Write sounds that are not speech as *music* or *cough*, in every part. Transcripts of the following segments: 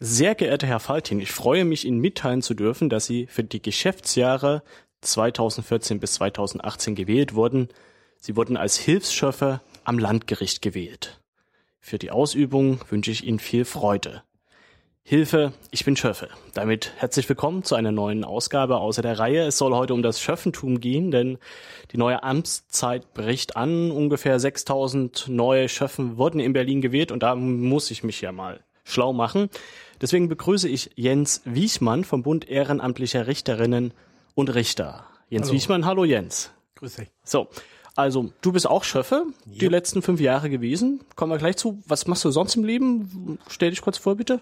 Sehr geehrter Herr Faltin, ich freue mich, Ihnen mitteilen zu dürfen, dass Sie für die Geschäftsjahre 2014 bis 2018 gewählt wurden. Sie wurden als Hilfsschöffer am Landgericht gewählt. Für die Ausübung wünsche ich Ihnen viel Freude. Hilfe, ich bin Schöffe. Damit herzlich willkommen zu einer neuen Ausgabe außer der Reihe. Es soll heute um das Schöffentum gehen, denn die neue Amtszeit bricht an. Ungefähr 6000 neue Schöffen wurden in Berlin gewählt und da muss ich mich ja mal schlau machen. Deswegen begrüße ich Jens Wiechmann vom Bund Ehrenamtlicher Richterinnen und Richter. Jens hallo. Wiechmann, hallo Jens. Grüß dich. So, also du bist auch Schöffe, yep. die letzten fünf Jahre gewesen. Kommen wir gleich zu. Was machst du sonst im Leben? Stell dich kurz vor, bitte.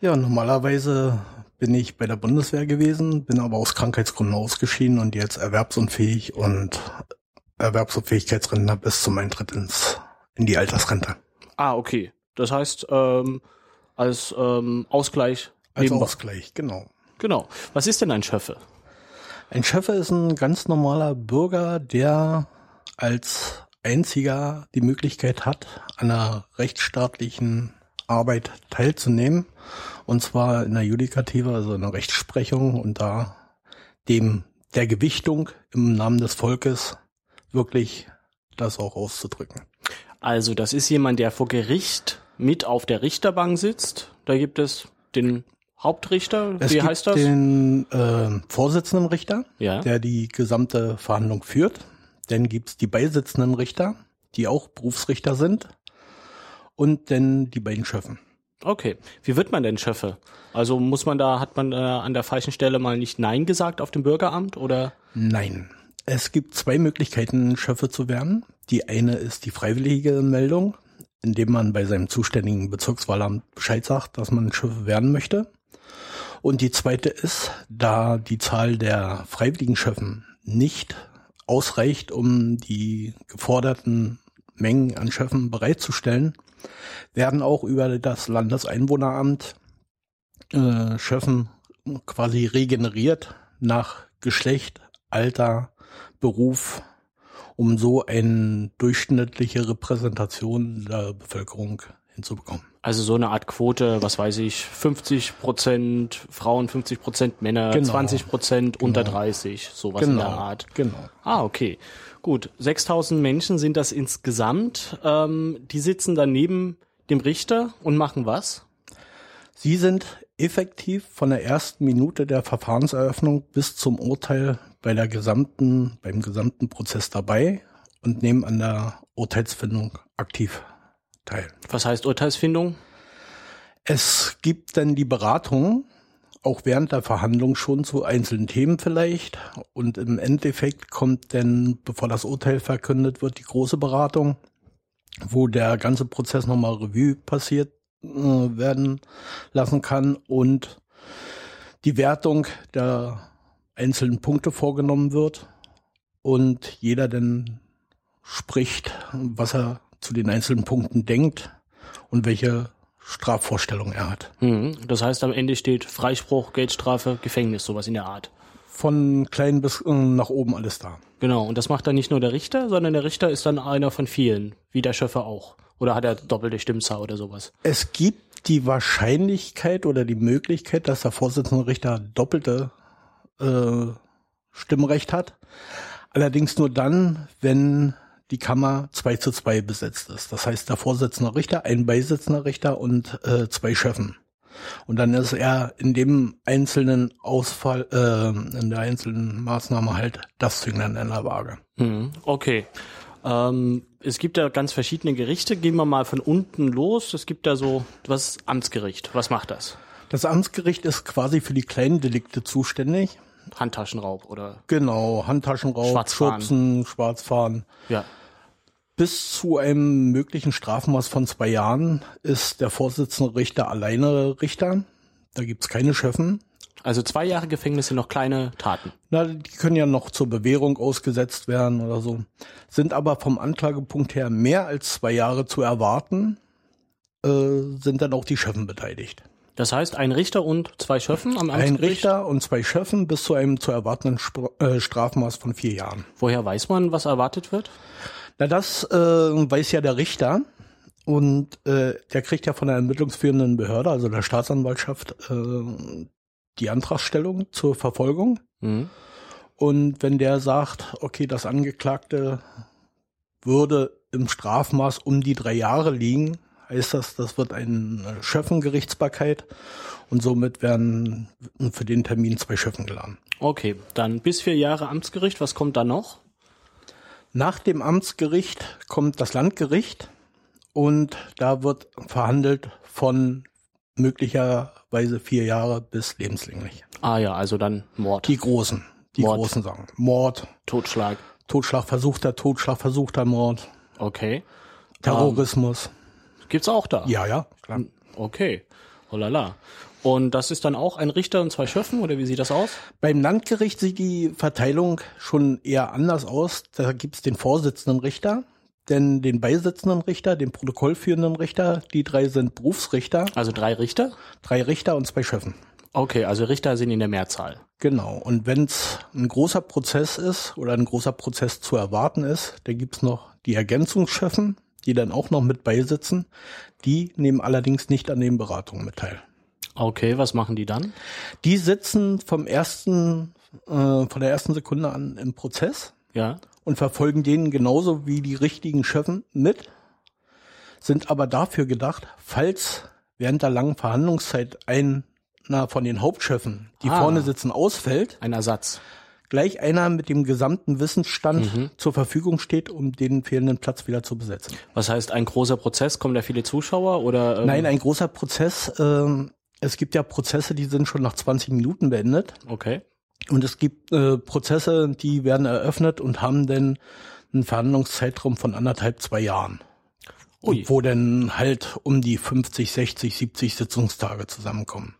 Ja, normalerweise bin ich bei der Bundeswehr gewesen, bin aber aus Krankheitsgründen ausgeschieden und jetzt erwerbsunfähig und Erwerbsunfähigkeitsrentner bis zum Eintritt ins, in die Altersrente. Ah, okay. Das heißt, ähm, als ähm, Ausgleich. Als. Ausgleich, genau. Genau. Was ist denn ein Schöffe? Ein Schöffe ist ein ganz normaler Bürger, der als einziger die Möglichkeit hat, an einer rechtsstaatlichen Arbeit teilzunehmen. Und zwar in der Judikative, also in der Rechtsprechung und da dem der Gewichtung im Namen des Volkes wirklich das auch auszudrücken. Also das ist jemand, der vor Gericht mit auf der Richterbank sitzt. Da gibt es den Hauptrichter, es wie heißt das? Den äh, Vorsitzenden Richter, ja. der die gesamte Verhandlung führt. Dann gibt's die beisitzenden Richter, die auch Berufsrichter sind. Und dann die beiden Schöffen. Okay. Wie wird man denn Schöffe? Also muss man da, hat man äh, an der falschen Stelle mal nicht Nein gesagt auf dem Bürgeramt oder? Nein. Es gibt zwei Möglichkeiten, Schöffe zu werden. Die eine ist die freiwillige Meldung indem man bei seinem zuständigen Bezirkswahlamt Bescheid sagt, dass man Schiffe werden möchte. Und die zweite ist, da die Zahl der freiwilligen Schöffen nicht ausreicht, um die geforderten Mengen an Schöffen bereitzustellen, werden auch über das Landeseinwohneramt äh, Schöffen quasi regeneriert nach Geschlecht, Alter, Beruf um so eine durchschnittliche Repräsentation der Bevölkerung hinzubekommen. Also so eine Art Quote, was weiß ich, 50 Prozent Frauen, 50 Prozent Männer, genau. 20 Prozent genau. unter 30, sowas genau. in der Art. Genau. Ah, okay. Gut, 6000 Menschen sind das insgesamt. Ähm, die sitzen dann neben dem Richter und machen was? Sie sind effektiv von der ersten Minute der Verfahrenseröffnung bis zum Urteil bei der gesamten, beim gesamten Prozess dabei und nehmen an der Urteilsfindung aktiv teil. Was heißt Urteilsfindung? Es gibt dann die Beratung, auch während der Verhandlung schon zu einzelnen Themen vielleicht. Und im Endeffekt kommt dann, bevor das Urteil verkündet wird, die große Beratung, wo der ganze Prozess nochmal Revue passiert äh, werden lassen kann und die Wertung der einzelnen Punkte vorgenommen wird und jeder dann spricht, was er zu den einzelnen Punkten denkt und welche Strafvorstellung er hat. Mhm. Das heißt, am Ende steht Freispruch, Geldstrafe, Gefängnis, sowas in der Art. Von klein bis äh, nach oben alles da. Genau, und das macht dann nicht nur der Richter, sondern der Richter ist dann einer von vielen, wie der Schöffer auch. Oder hat er doppelte Stimmzahl oder sowas? Es gibt die Wahrscheinlichkeit oder die Möglichkeit, dass der Vorsitzende Richter doppelte äh, Stimmrecht hat. Allerdings nur dann, wenn die Kammer 2 zu 2 besetzt ist. Das heißt, der Vorsitzende Richter, ein beisitzender Richter und äh, zwei Schöffen. Und dann ist er in dem einzelnen Ausfall, äh, in der einzelnen Maßnahme halt das Zünglein in der Waage. Hm, okay. Ähm, es gibt ja ganz verschiedene Gerichte. Gehen wir mal von unten los. Es gibt da so, was Amtsgericht. Was macht das? Das Amtsgericht ist quasi für die kleinen Delikte zuständig. Handtaschenraub oder? Genau, Handtaschenraub, Schwarzfahren. Schubsen, Schwarzfahren. Ja. Bis zu einem möglichen Strafmaß von zwei Jahren ist der Vorsitzende Richter alleine Richter. Da gibt's keine Schöffen. Also zwei Jahre Gefängnis sind noch kleine Taten. Na, die können ja noch zur Bewährung ausgesetzt werden oder so. Sind aber vom Anklagepunkt her mehr als zwei Jahre zu erwarten, äh, sind dann auch die Schöffen beteiligt. Das heißt, ein Richter und zwei Schöffen am Amtsgericht? Ein Richter und zwei Schöffen bis zu einem zu erwartenden äh, Strafmaß von vier Jahren. Woher weiß man, was erwartet wird? Na, das äh, weiß ja der Richter. Und äh, der kriegt ja von der ermittlungsführenden Behörde, also der Staatsanwaltschaft, äh, die Antragstellung zur Verfolgung. Mhm. Und wenn der sagt, okay, das Angeklagte würde im Strafmaß um die drei Jahre liegen, heißt das, das wird eine Schöffengerichtsbarkeit und somit werden für den Termin zwei Schöffen geladen. Okay, dann bis vier Jahre Amtsgericht. Was kommt da noch? Nach dem Amtsgericht kommt das Landgericht und da wird verhandelt von möglicherweise vier Jahre bis lebenslänglich. Ah ja, also dann Mord. Die großen, die Mord. großen sagen. Mord, Totschlag. Totschlag, versuchter Totschlag, versuchter Mord, Okay. Terrorismus. Gibt's auch da? ja, ja, klar. Okay. Oh la la. Und das ist dann auch ein Richter und zwei Schöffen oder wie sieht das aus? Beim Landgericht sieht die Verteilung schon eher anders aus. Da gibt's den Vorsitzenden Richter, denn den beisitzenden Richter, den protokollführenden Richter, die drei sind Berufsrichter, Also drei Richter? drei Richter und zwei Schöffen. Okay, also Richter sind in der Mehrzahl. Genau. Und wenn's ein großer Prozess ist oder ein großer Prozess zu erwarten ist, dann gibt's noch die Ergänzungsschöffen, die dann auch noch mit beisitzen. Die nehmen allerdings nicht an den Beratungen mit teil. Okay, was machen die dann? Die sitzen vom ersten, äh, von der ersten Sekunde an im Prozess Ja. und verfolgen den genauso wie die richtigen Schöffen mit, sind aber dafür gedacht, falls während der langen Verhandlungszeit einer von den Hauptschöffen, die Ah. vorne sitzen, ausfällt, Ein Ersatz. Gleich einer mit dem gesamten Wissensstand zur Verfügung steht, um den fehlenden Platz wieder zu besetzen. Was heißt ein großer Prozess? Kommen da viele Zuschauer oder? Ähm, Nein, ein großer Prozess. ähm, es gibt ja Prozesse, die sind schon nach 20 Minuten beendet. Okay. Und es gibt äh, Prozesse, die werden eröffnet und haben dann einen Verhandlungszeitraum von anderthalb, zwei Jahren. Ui. Und wo dann halt um die 50, 60, 70 Sitzungstage zusammenkommen.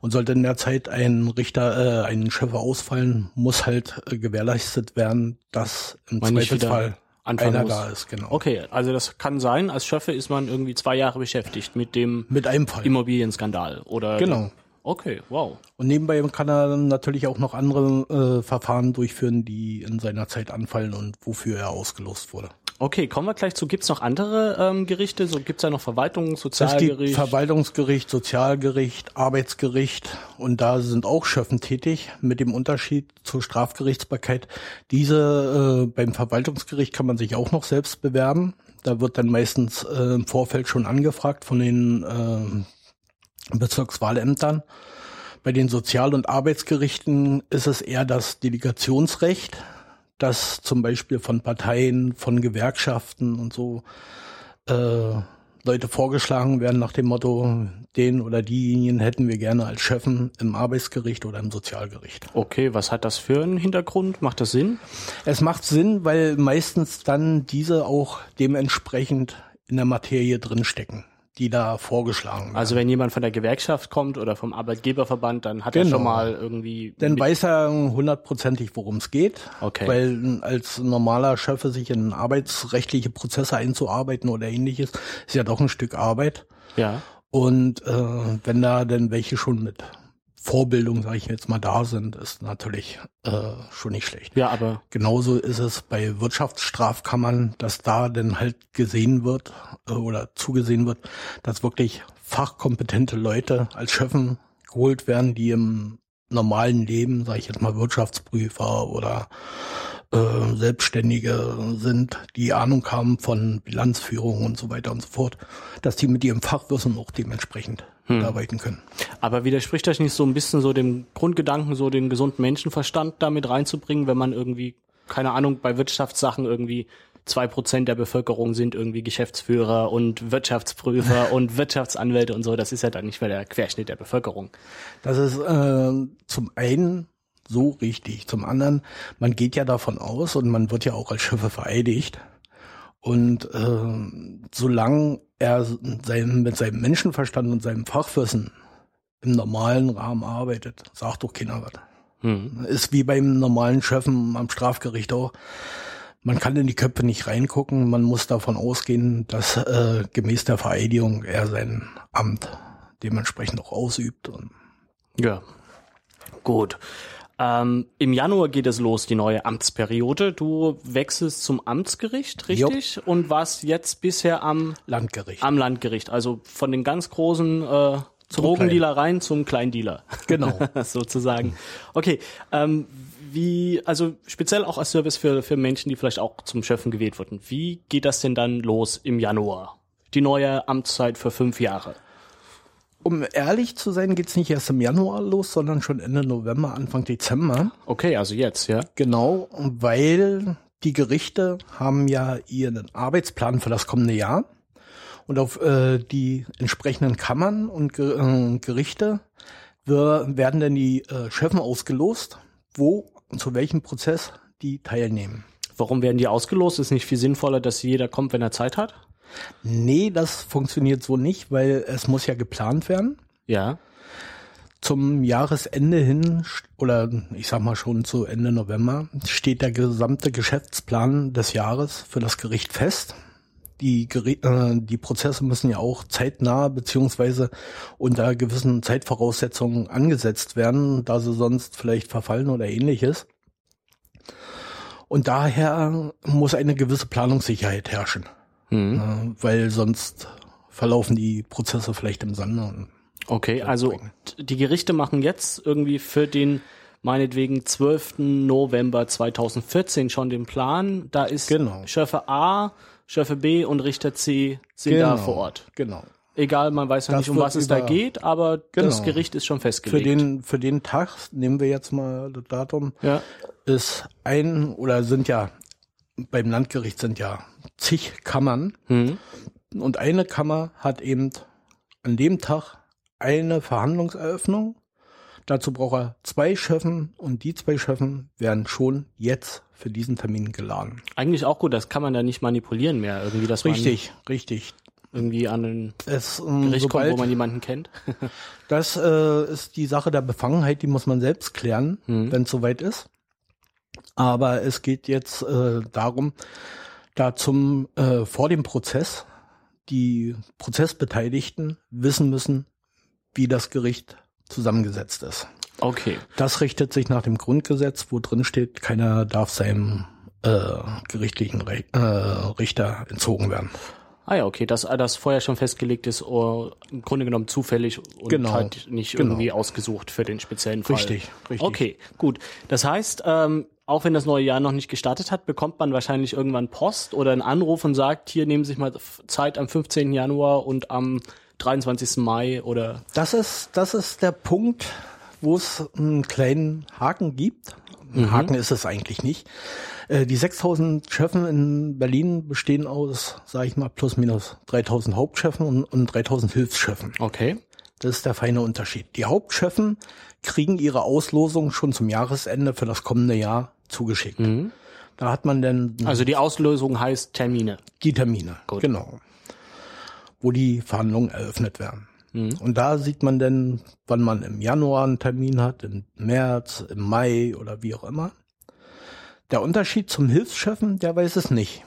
Und sollte in der Zeit ein Richter, äh, ein Schöffer ausfallen, muss halt äh, gewährleistet werden, dass im Man Zweifelsfall einer muss. da ist, genau. Okay, also das kann sein, als Schöffe ist man irgendwie zwei Jahre beschäftigt mit dem Mit einem Fall. Immobilienskandal oder? Genau. Okay, wow. Und nebenbei kann er dann natürlich auch noch andere äh, Verfahren durchführen, die in seiner Zeit anfallen und wofür er ausgelost wurde. Okay, kommen wir gleich zu. Gibt's noch andere ähm, Gerichte? So gibt's da noch Verwaltung, Es gibt Sozialgericht? Verwaltungsgericht, Sozialgericht, Arbeitsgericht und da sind auch Schöffen tätig mit dem Unterschied zur Strafgerichtsbarkeit. Diese äh, beim Verwaltungsgericht kann man sich auch noch selbst bewerben. Da wird dann meistens äh, im Vorfeld schon angefragt von den äh, Bezirkswahlämtern. Bei den Sozial- und Arbeitsgerichten ist es eher das Delegationsrecht, das zum Beispiel von Parteien, von Gewerkschaften und so äh, Leute vorgeschlagen werden nach dem Motto, den oder diejenigen hätten wir gerne als Schöffen im Arbeitsgericht oder im Sozialgericht. okay, was hat das für einen Hintergrund? Macht das Sinn? Es macht Sinn, weil meistens dann diese auch dementsprechend in der Materie drinstecken, die da vorgeschlagen werden. Also wenn jemand von der Gewerkschaft kommt oder vom Arbeitgeberverband, dann hat er Genau. schon mal irgendwie. Dann weiß er hundertprozentig, worum es geht. Okay. Weil als normaler Schöffe sich in arbeitsrechtliche Prozesse einzuarbeiten oder ähnliches, ist ja doch ein Stück Arbeit. ja. Und äh, wenn da denn welche schon mit Vorbildung, sage ich jetzt mal, da sind, ist natürlich äh, schon nicht schlecht. Ja, aber Genauso ist es bei Wirtschaftsstrafkammern, dass da dann halt gesehen wird äh, oder zugesehen wird, dass wirklich fachkompetente Leute als Schöffen geholt werden, die im normalen Leben, sage ich jetzt mal, Wirtschaftsprüfer oder äh, Selbstständige sind, die Ahnung haben von Bilanzführung und so weiter und so fort, dass die mit ihrem Fachwissen auch dementsprechend arbeiten können. Aber widerspricht das nicht so ein bisschen so dem Grundgedanken, so den gesunden Menschenverstand damit reinzubringen, wenn man irgendwie, keine Ahnung, bei Wirtschaftssachen irgendwie zwei Prozent der Bevölkerung sind irgendwie Geschäftsführer und Wirtschaftsprüfer *laughs* und Wirtschaftsanwälte und so. Das ist ja dann nicht mehr der Querschnitt der Bevölkerung. Das ist äh, zum einen so richtig, zum anderen, man geht ja davon aus und man wird ja auch als Schiffe vereidigt. Und äh, solange er sein, mit seinem Menschenverstand und seinem Fachwissen im normalen Rahmen arbeitet, sagt doch keiner was. Hm. Ist wie beim normalen Schöffen am Strafgericht auch. Man kann in die Köpfe nicht reingucken. Man muss davon ausgehen, dass äh, gemäß der Vereidigung er sein Amt dementsprechend auch ausübt. Und Ja. Gut. Ähm, Im Januar geht es los, die neue Amtsperiode. Du wechselst zum Amtsgericht, richtig? Und warst jetzt bisher am Landgericht. Am Landgericht. Also von den ganz großen äh, Drogendealereien zum Kleindealer. Genau. *laughs* Sozusagen. Okay. Ähm, wie, also speziell auch als Service für, für Menschen, die vielleicht auch zum Schöffen gewählt wurden. Wie geht das denn dann los im Januar? Die neue Amtszeit für fünf Jahre. Um ehrlich zu sein, geht's nicht erst im Januar los, sondern schon Ende November, Anfang Dezember. Okay, also jetzt, ja. Genau, weil die Gerichte haben ja ihren Arbeitsplan für das kommende Jahr und auf äh, die entsprechenden Kammern und Ger äh, Gerichte wir, werden dann die äh, Chefen ausgelost, wo und zu welchem Prozess die teilnehmen. Warum werden die ausgelost? Ist nicht viel sinnvoller, dass jeder kommt, wenn er Zeit hat? Nee, das funktioniert so nicht, weil es muss ja geplant werden. Ja. Zum Jahresende hin oder ich sag mal schon zu Ende November steht der gesamte Geschäftsplan des Jahres für das Gericht fest. Die, äh, die Prozesse müssen ja auch zeitnah beziehungsweise unter gewissen Zeitvoraussetzungen angesetzt werden, da sie sonst vielleicht verfallen oder ähnliches. Und daher muss eine gewisse Planungssicherheit herrschen. Mhm. Äh, weil sonst verlaufen die Prozesse vielleicht im Sande. Okay, also die Gerichte machen jetzt irgendwie für den meinetwegen 12. November 2014 schon den Plan. Da ist genau. Schöffe A, Schöffe B und Richter C sind genau. da vor Ort. Genau. Egal, man weiß ja nicht, um was es da geht, aber genau. das Gericht ist schon festgelegt. Für den, für den Tag, nehmen wir jetzt mal das Datum, ja. ist ein oder sind ja beim Landgericht sind ja zig Kammern mhm. und eine Kammer hat eben an dem Tag eine Verhandlungseröffnung. Dazu braucht er zwei Schöffen und die zwei Schöffen werden schon jetzt für diesen Termin geladen. Eigentlich auch gut, das kann man da nicht manipulieren mehr irgendwie. Dass richtig, richtig. Irgendwie an ein es, um, Gericht sobald, kommt, wo man jemanden kennt. *laughs* das äh, ist die Sache der Befangenheit, die muss man selbst klären, mhm. wenn es soweit ist. Aber es geht jetzt äh, darum, da zum äh, vor dem Prozess die Prozessbeteiligten wissen müssen, wie das Gericht zusammengesetzt ist. Okay. Das richtet sich nach dem Grundgesetz, wo drin steht, keiner darf seinem äh, gerichtlichen Re äh, Richter entzogen werden. Ah ja, okay, dass das vorher schon festgelegt ist, oh, im Grunde genommen zufällig und genau. halt nicht genau. irgendwie ausgesucht für den speziellen Fall. Richtig, richtig. Okay, gut. Das heißt, ähm, auch wenn das neue Jahr noch nicht gestartet hat, bekommt man wahrscheinlich irgendwann Post oder einen Anruf und sagt, hier nehmen Sie sich mal Zeit am 15. Januar und am 23. Mai oder. Das ist, das ist der Punkt, wo es einen kleinen Haken gibt. Ein mhm. Haken ist es eigentlich nicht. Äh, die 6000 Schöffen in Berlin bestehen aus, sage ich mal, plus minus 3000 Hauptschöffen und, und 3000 Hilfsschöffen. Okay. Das ist der feine Unterschied. Die Hauptschöffen kriegen ihre Auslosung schon zum Jahresende für das kommende Jahr zugeschickt. Mhm. Da hat man dann. Also die Auslösung heißt Termine. Die Termine. Gut. Genau. Wo die Verhandlungen eröffnet werden. Mhm. Und da sieht man dann, wann man im Januar einen Termin hat, im März, im Mai oder wie auch immer. Der Unterschied zum Hilfschefen, der weiß es nicht.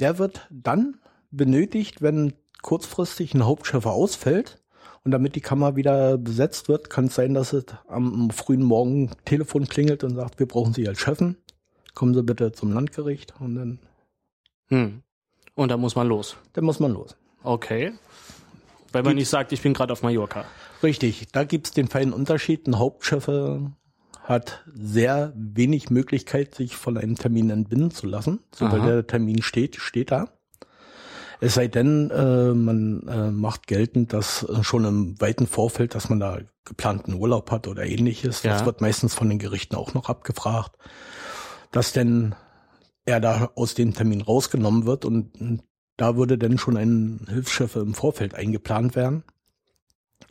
Der wird dann benötigt, wenn kurzfristig ein Hauptschiffer ausfällt. Und damit die Kammer wieder besetzt wird, kann es sein, dass es am frühen Morgen Telefon klingelt und sagt, wir brauchen Sie als Chefen. Kommen Sie bitte zum Landgericht und dann. Hm. Und dann muss man los. Dann muss man los. Okay. Weil man nicht sagt, ich bin gerade auf Mallorca. Richtig, da gibt's den feinen Unterschied. Ein Hauptschiffer hat sehr wenig Möglichkeit, sich von einem Termin entbinden zu lassen. Sobald Aha. der Termin steht, steht da. Es sei denn, äh, man äh, macht geltend, dass äh, schon im weiten Vorfeld, dass man da geplanten Urlaub hat oder ähnliches. Ja. Das wird meistens von den Gerichten auch noch abgefragt, dass denn er da aus dem Termin rausgenommen wird und da würde dann schon ein Hilfsschiffe im Vorfeld eingeplant werden.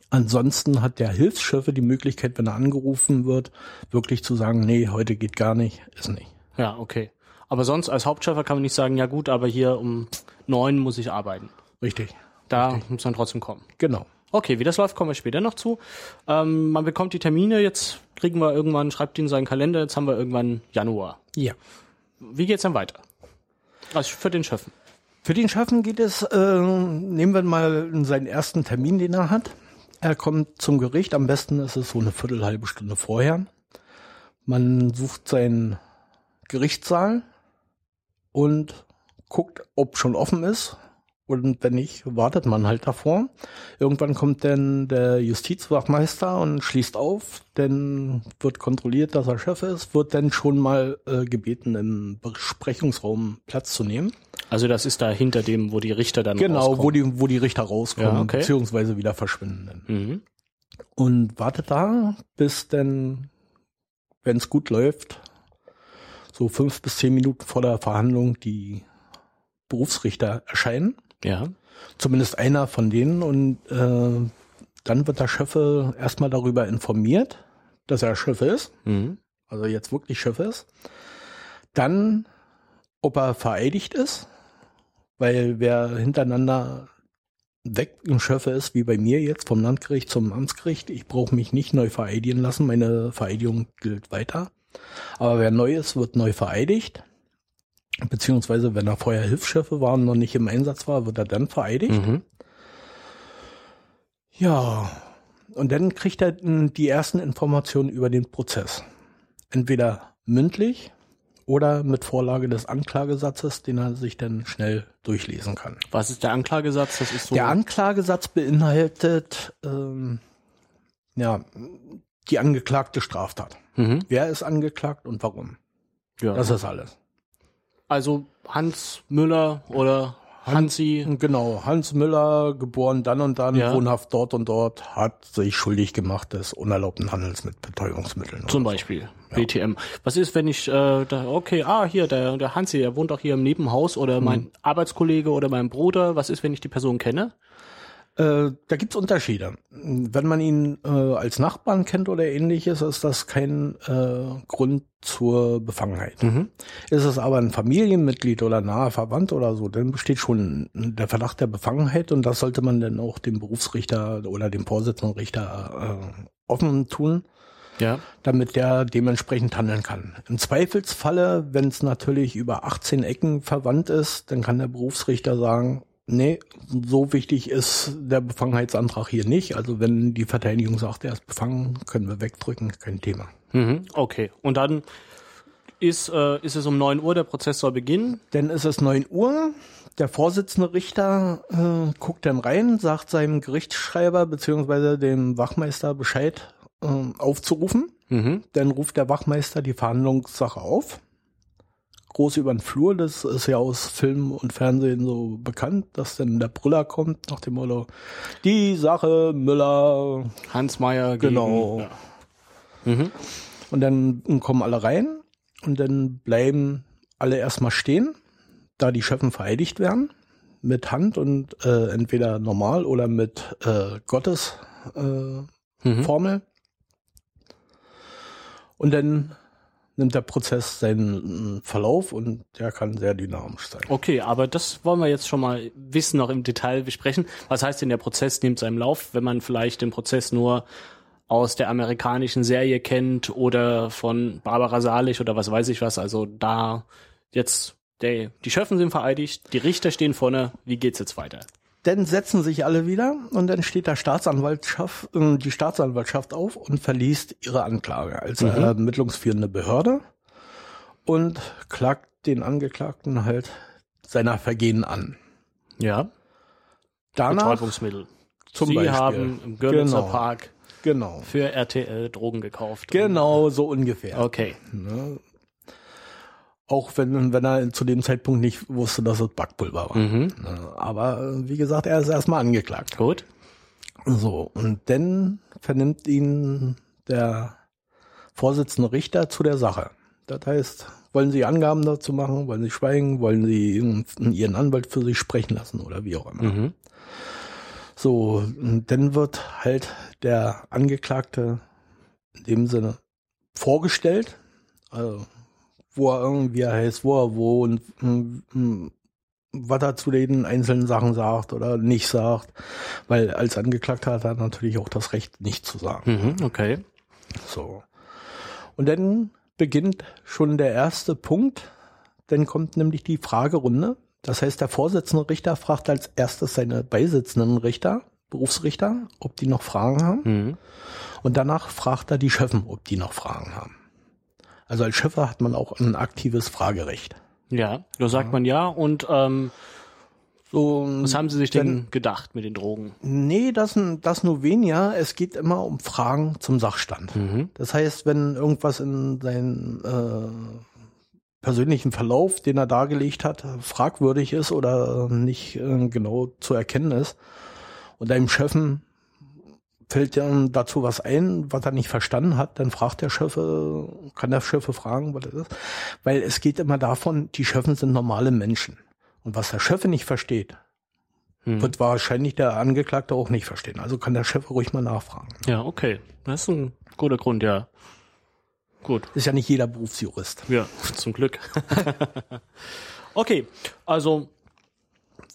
Ansonsten hat der Hilfsschiffe die Möglichkeit, wenn er angerufen wird, wirklich zu sagen, nee, heute geht gar nicht, ist nicht. Ja, okay. Aber sonst als Hauptschiffer kann man nicht sagen, ja gut, aber hier um neun muss ich arbeiten. Richtig. Da Richtig. muss man trotzdem kommen. Genau. Okay, wie das läuft, kommen wir später noch zu. Ähm, man bekommt die Termine, jetzt kriegen wir irgendwann, schreibt ihn seinen Kalender, jetzt haben wir irgendwann Januar. Ja. Wie geht's dann weiter? Also für den Schöffen. Für den Schöffen geht es, äh, nehmen wir mal seinen ersten Termin, den er hat. Er kommt zum Gericht, am besten ist es so eine Viertel, halbe Stunde vorher, Man sucht seinen Gerichtssaal und guckt, ob schon offen ist. Und wenn nicht, wartet man halt davor. Irgendwann kommt dann der Justizwachmeister und schließt auf. Dann wird kontrolliert, dass er Chef ist. Wird dann schon mal äh, gebeten, im Besprechungsraum Platz zu nehmen. Also das ist da hinter dem, wo die Richter dann Genau, rauskommen. wo die, wo die Richter rauskommen, Ja, okay. beziehungsweise wieder verschwinden. Mhm. Und wartet da, bis dann, wenn es gut läuft, so fünf bis zehn Minuten vor der Verhandlung die Berufsrichter erscheinen. Ja. Zumindest einer von denen. Und äh, dann wird der Schöffe erstmal darüber informiert, dass er Schöffe ist. Mhm. Also jetzt wirklich Schöffe ist. Dann, ob er vereidigt ist. Weil wer hintereinander weg im Schöffe ist, wie bei mir jetzt vom Landgericht zum Amtsgericht, ich brauche mich nicht neu vereidigen lassen. Meine Vereidigung gilt weiter. Aber wer neu ist, wird neu vereidigt. Beziehungsweise, wenn er vorher Hilfsschiffe war und noch nicht im Einsatz war, wird er dann vereidigt. Mhm. Ja, und dann kriegt er die ersten Informationen über den Prozess. Entweder mündlich oder mit Vorlage des Anklagesatzes, den er sich dann schnell durchlesen kann. Was ist der Anklagesatz? Das ist so. Der Anklagesatz beinhaltet ähm, ja die angeklagte Straftat. mhm. Wer ist angeklagt und warum? ja. Das ist alles. also Hans Müller oder Hansi. Genau, Hans Müller, geboren dann und dann, Ja. wohnhaft dort und dort, hat sich schuldig gemacht des unerlaubten Handels mit Betäubungsmitteln. Zum oder so. Beispiel. BTM. Was ist, wenn ich äh, da, okay, ah, hier, der, der Hansi, der wohnt auch hier im Nebenhaus oder mein Arbeitskollege oder mein Bruder. Was ist, wenn ich die Person kenne? Äh, da gibt's Unterschiede. Wenn man ihn äh, als Nachbarn kennt oder ähnliches, ist das kein äh, Grund zur Befangenheit. Mhm. Ist es aber ein Familienmitglied oder naher Verwandt oder so, dann besteht schon der Verdacht der Befangenheit und das sollte man dann auch dem Berufsrichter oder dem Vorsitzenden Richter äh, offen tun, Ja. damit der dementsprechend handeln kann. Im Zweifelsfalle, wenn es natürlich über 18 Ecken verwandt ist, dann kann der Berufsrichter sagen, nee, so wichtig ist der Befangenheitsantrag hier nicht. Also wenn die Verteidigung sagt, er ist befangen, können wir wegdrücken, kein Thema. Mhm. Okay. Und dann ist, äh, ist es um 9 Uhr, der Prozess soll beginnen. Dann ist es 9 Uhr. Der Vorsitzende Richter äh, guckt dann rein, sagt seinem Gerichtsschreiber beziehungsweise dem Wachmeister Bescheid äh, aufzurufen. Mhm. Dann ruft der Wachmeister die Verhandlungssache auf. Groß über den Flur, das ist ja aus Film und Fernsehen so bekannt, dass dann der Brüller kommt nach dem Motto, die Sache Müller Hans Meyer Genau. gegen. Ja. Mhm. und dann kommen alle rein und dann bleiben alle erstmal stehen, da die Schöffen vereidigt werden mit Hand und äh, entweder normal oder mit äh, Gottes äh, Mhm. Formel. Und dann nimmt der Prozess seinen Verlauf und der kann sehr dynamisch sein. Okay, aber das wollen wir jetzt schon mal wissen, noch im Detail besprechen. Was heißt denn, der Prozess nimmt seinen Lauf, wenn man vielleicht den Prozess nur aus der amerikanischen Serie kennt oder von Barbara Salisch oder was weiß ich was. Also da jetzt, der, die Schöffen sind vereidigt, die Richter stehen vorne. Wie geht's jetzt weiter? Dann setzen sich alle wieder und dann steht der Staatsanwaltschaft, äh, die Staatsanwaltschaft auf und verliest ihre Anklage als Mhm. ermittlungsführende Behörde und klagt den Angeklagten halt seiner Vergehen an. Ja, Danach Betäubungsmittel. zum Sie Beispiel. haben im Görlitzer Genau. Park Genau. für RTL Drogen gekauft. Genau, so ungefähr. Okay. Ne? Auch wenn, wenn er zu dem Zeitpunkt nicht wusste, dass es Backpulver war. Mhm. Ne? Aber äh, wie gesagt, er ist erstmal angeklagt. Gut. So, und dann vernimmt ihn der Vorsitzende Richter zu der Sache. Das heißt, wollen Sie Angaben dazu machen, wollen Sie schweigen, wollen Sie Ihren Anwalt für sich sprechen lassen oder wie auch immer. Mhm. So, und dann wird halt der Angeklagte in dem Sinne vorgestellt, also wo er irgendwie heißt, wo er wohnt, m- m- was er zu den einzelnen Sachen sagt oder nicht sagt, weil als Angeklagter hat er natürlich auch das Recht, nicht zu sagen. Mhm. Okay. So. Und dann beginnt schon der erste Punkt. Dann kommt nämlich die Fragerunde. Das heißt, der Vorsitzende Richter fragt als erstes seine beisitzenden Richter, Berufsrichter, ob die noch Fragen haben. Mhm. Und danach fragt er die Schöffen, ob die noch Fragen haben. Also als Schiffer hat man auch ein aktives Fragerecht. Ja, da sagt man ja. Und ähm, So, was haben Sie sich denn gedacht mit den Drogen? Nee, das, das nur weniger. Es geht immer um Fragen zum Sachstand. Das heißt, wenn irgendwas in seinem äh, persönlichen Verlauf, den er dargelegt hat, fragwürdig ist oder nicht äh, genau zu erkennen ist und einem Chefen fällt ja dazu was ein, was er nicht verstanden hat, dann fragt der Chef, äh, kann der Chef fragen, was das ist. Weil es geht immer davon, die Chefen sind normale Menschen. Und was der Chef nicht versteht, wird wahrscheinlich der Angeklagte auch nicht verstehen. Also kann der Chef ruhig mal nachfragen. Ja, okay. Das ist ein guter Grund, ja. Gut. Ist ja nicht jeder Berufsjurist. Ja, zum Glück. *laughs* okay, also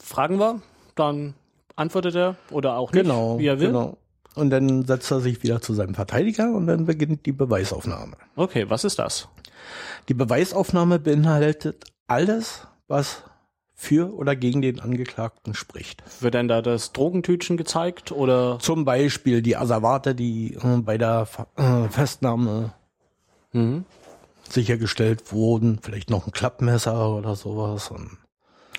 fragen wir, dann antwortet er oder auch nicht, Genau, wie er will. genau. Und dann setzt er sich wieder zu seinem Verteidiger und dann beginnt die Beweisaufnahme. Okay, was ist das? Die Beweisaufnahme beinhaltet alles, was für oder gegen den Angeklagten spricht. Wird denn da das Drogentütchen gezeigt oder? Zum Beispiel die Asservate, die äh, bei der äh, Festnahme Mhm. sichergestellt wurden, vielleicht noch ein Klappmesser oder sowas. Und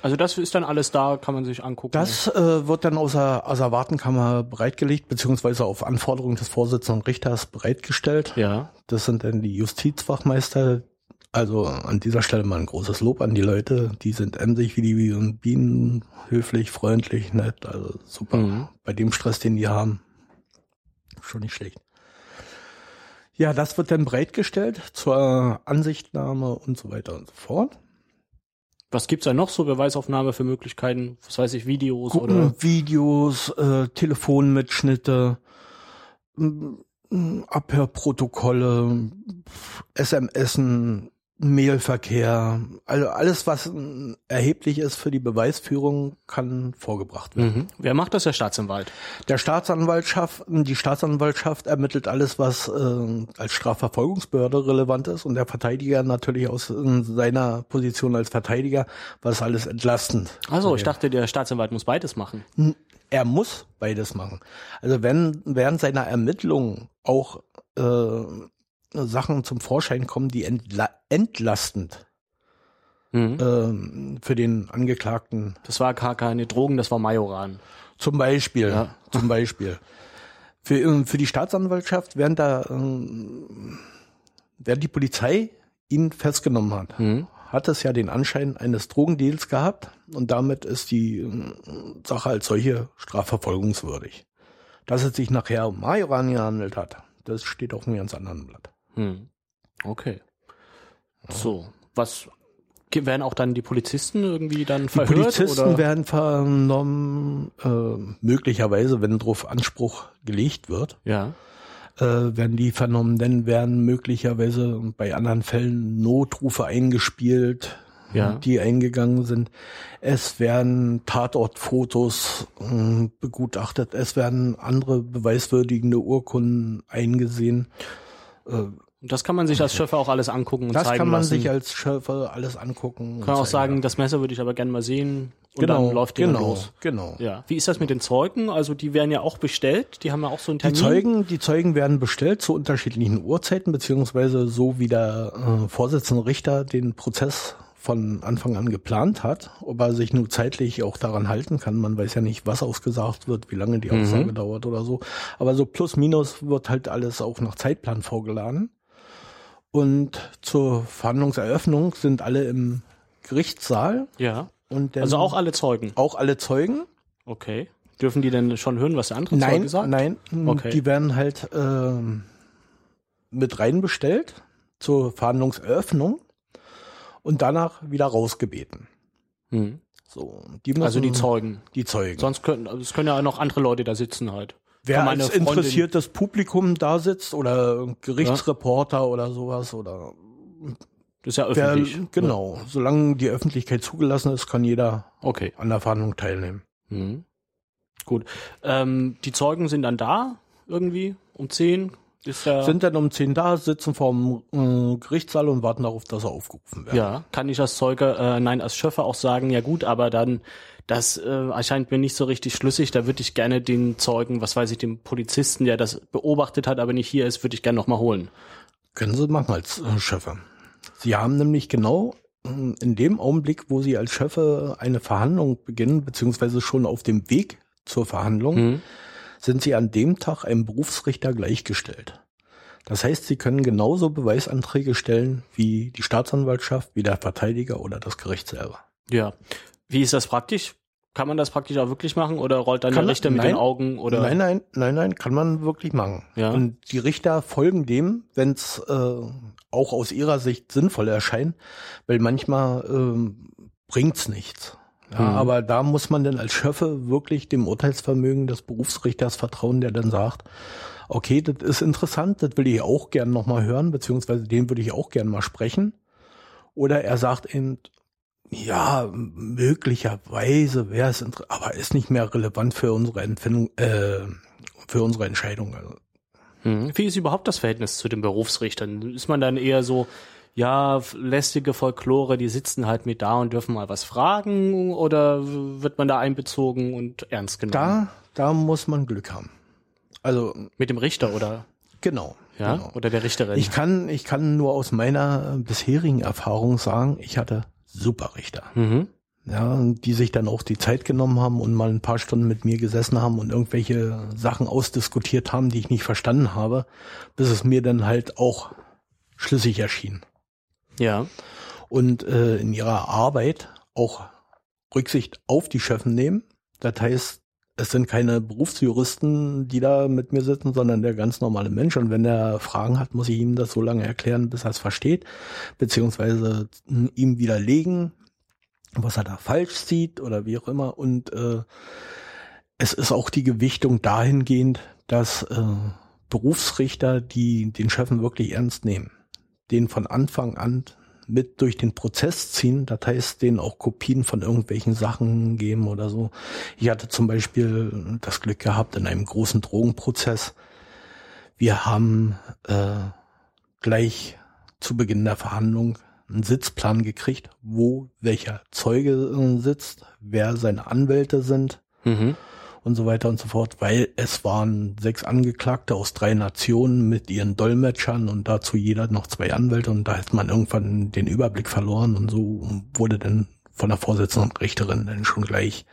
Also das ist dann alles da, kann man sich angucken. das äh, wird dann aus der Asservatenkammer bereitgelegt, beziehungsweise auf Anforderung des Vorsitzenden Richters bereitgestellt. ja. Das sind dann die Justizfachmeister. Also an dieser Stelle mal ein großes Lob an die Leute. Die sind emsig wie die Bienen, höflich, freundlich, nett. Also super. Mhm. Bei dem Stress, den die haben, schon nicht schlecht. Ja, das wird dann bereitgestellt zur Ansichtnahme und so weiter und so fort. Was gibt's da noch so Beweisaufnahme für Möglichkeiten? Was weiß ich, Videos oder? Gucken Videos, äh, Telefonmitschnitte, Abhörprotokolle, SMSen, Mailverkehr, also alles, was erheblich ist für die Beweisführung, kann vorgebracht werden. Mhm. Wer macht das? Der Staatsanwalt. Der Staatsanwaltschaft, die Staatsanwaltschaft ermittelt alles, was äh, als Strafverfolgungsbehörde relevant ist und der Verteidiger natürlich aus äh, seiner Position als Verteidiger, was alles entlastend. Also ich dachte, der Staatsanwalt muss beides machen. Er muss beides machen. Also wenn während seiner Ermittlungen auch äh, Sachen zum Vorschein kommen, die entla entlastend Mhm. ähm, für den Angeklagten Das war gar keine Drogen, das war Majoran. Zum Beispiel, Ja. zum Beispiel. Für, ähm, für die Staatsanwaltschaft, während da, ähm, während die Polizei ihn festgenommen hat, Mhm. hat es ja den Anschein eines Drogendeals gehabt und damit ist die ähm, Sache als solche strafverfolgungswürdig. Dass es sich nachher um Majoran gehandelt hat, das steht auf einem ganz anderen Blatt. Hm. Okay. So, was werden auch dann die Polizisten irgendwie dann Die verhört Polizisten oder? werden vernommen, äh, möglicherweise, wenn darauf Anspruch gelegt wird. ja. äh, werden die vernommen, dann werden möglicherweise bei anderen Fällen Notrufe eingespielt, Ja. die eingegangen sind. Es werden Tatortfotos äh, begutachtet, es werden andere beweiswürdigende Urkunden eingesehen. Und das kann man sich als Schöffer auch alles angucken und Das zeigen kann man lassen. sich als Schöpfer alles angucken. kann auch sagen, das Messer würde ich aber gerne mal sehen und genau, dann läuft die genau, los. genau. Ja. Wie ist das mit den Zeugen? Also die werden ja auch bestellt, die haben ja auch so einen Die Termin. Zeugen, die Zeugen werden bestellt zu unterschiedlichen Uhrzeiten, beziehungsweise so wie der äh, Vorsitzende Richter den Prozess von Anfang an geplant hat, ob er sich nur zeitlich auch daran halten kann. Man weiß ja nicht, was ausgesagt wird, wie lange die Aussage dauert oder so. Aber so plus minus wird halt alles auch nach Zeitplan vorgeladen. Und zur Verhandlungseröffnung sind alle im Gerichtssaal Ja. und Also auch alle Zeugen. auch alle Zeugen. Okay. Dürfen die denn schon hören, was der andere Nein, Zeuge sagt? nein, Okay. die werden halt ähm, mit reinbestellt zur Verhandlungseröffnung und danach wieder rausgebeten. Hm. So, die müssen, Also die Zeugen. die Zeugen. Sonst können, also es können ja auch noch andere Leute da sitzen halt. Wer als interessiertes Publikum da sitzt oder Gerichtsreporter oder sowas oder Das ist ja wer, öffentlich. genau, solange die Öffentlichkeit zugelassen ist, kann jeder Okay. an der Verhandlung teilnehmen. Mhm. Gut. Ähm, die Zeugen sind dann da irgendwie um 10. Der, Sind dann um 10 da, sitzen vorm äh, Gerichtssaal und warten darauf, dass sie aufgerufen werden. ja, kann ich als Zeuge, äh, nein, als Schöffer auch sagen, ja gut, aber dann, das äh, erscheint mir nicht so richtig schlüssig. Da würde ich gerne den Zeugen, was weiß ich, den Polizisten, der das beobachtet hat, aber nicht hier ist, würde ich gerne nochmal holen. Können Sie machen als äh, Schöffe. Sie haben nämlich genau äh, in dem Augenblick, wo Sie als Schöffe eine Verhandlung beginnen, beziehungsweise schon auf dem Weg zur Verhandlung, mhm. Sind Sie an dem Tag einem Berufsrichter gleichgestellt. Das heißt, Sie können genauso Beweisanträge stellen wie die Staatsanwaltschaft, wie der Verteidiger oder das Gericht selber. Ja. Wie ist das praktisch? Kann man das praktisch auch wirklich machen oder rollt dann kann der Richter mit den Augen oder? Nein, nein, nein, nein, kann man wirklich machen. Ja. Und die Richter folgen dem, wenn es äh, auch aus ihrer Sicht sinnvoll erscheint, weil manchmal äh, bringt's nichts. Ja, mhm. aber da muss man dann als Schöffe wirklich dem Urteilsvermögen des Berufsrichters vertrauen, der dann sagt, okay, das ist interessant, das will ich auch gern nochmal hören, beziehungsweise den würde ich auch gern mal sprechen. Oder er sagt eben, ja, möglicherweise wäre es, aber ist nicht mehr relevant für unsere Empfindung, äh, für unsere Entscheidung. Hm. Wie ist überhaupt das Verhältnis zu den Berufsrichtern? Ist man dann eher so, ja, lästige Folklore, die sitzen halt mit da und dürfen mal was fragen oder wird man da einbezogen und ernst genommen? Da, da muss man Glück haben. Also mit dem Richter oder? Genau. Ja, genau. oder der Richterin. Ich kann, ich kann nur aus meiner bisherigen Erfahrung sagen, ich hatte super Richter. Mhm. Ja, die sich dann auch die Zeit genommen haben und mal ein paar Stunden mit mir gesessen haben und irgendwelche Sachen ausdiskutiert haben, die ich nicht verstanden habe, bis es mir dann halt auch schlüssig erschien. Ja. Und äh, in ihrer Arbeit auch Rücksicht auf die Chefen nehmen. Das heißt, es sind keine Berufsjuristen, die da mit mir sitzen, sondern der ganz normale Mensch. Und wenn er Fragen hat, muss ich ihm das so lange erklären, bis er es versteht, beziehungsweise ihm widerlegen, was er da falsch sieht oder wie auch immer. Und äh, es ist auch die Gewichtung dahingehend, dass äh, Berufsrichter, die den Chefen wirklich ernst nehmen, den von Anfang an mit durch den Prozess ziehen. Das heißt, denen auch Kopien von irgendwelchen Sachen geben oder so. Ich hatte zum Beispiel das Glück gehabt in einem großen Drogenprozess. Wir haben äh, gleich zu Beginn der Verhandlung einen Sitzplan gekriegt, wo welcher Zeuge sitzt, wer seine Anwälte sind. Mhm und so weiter und so fort, weil es waren sechs Angeklagte aus drei Nationen mit ihren Dolmetschern und dazu jeder noch zwei Anwälte und da hat man irgendwann den Überblick verloren und so wurde dann von der Vorsitzenden und Richterin dann schon gleich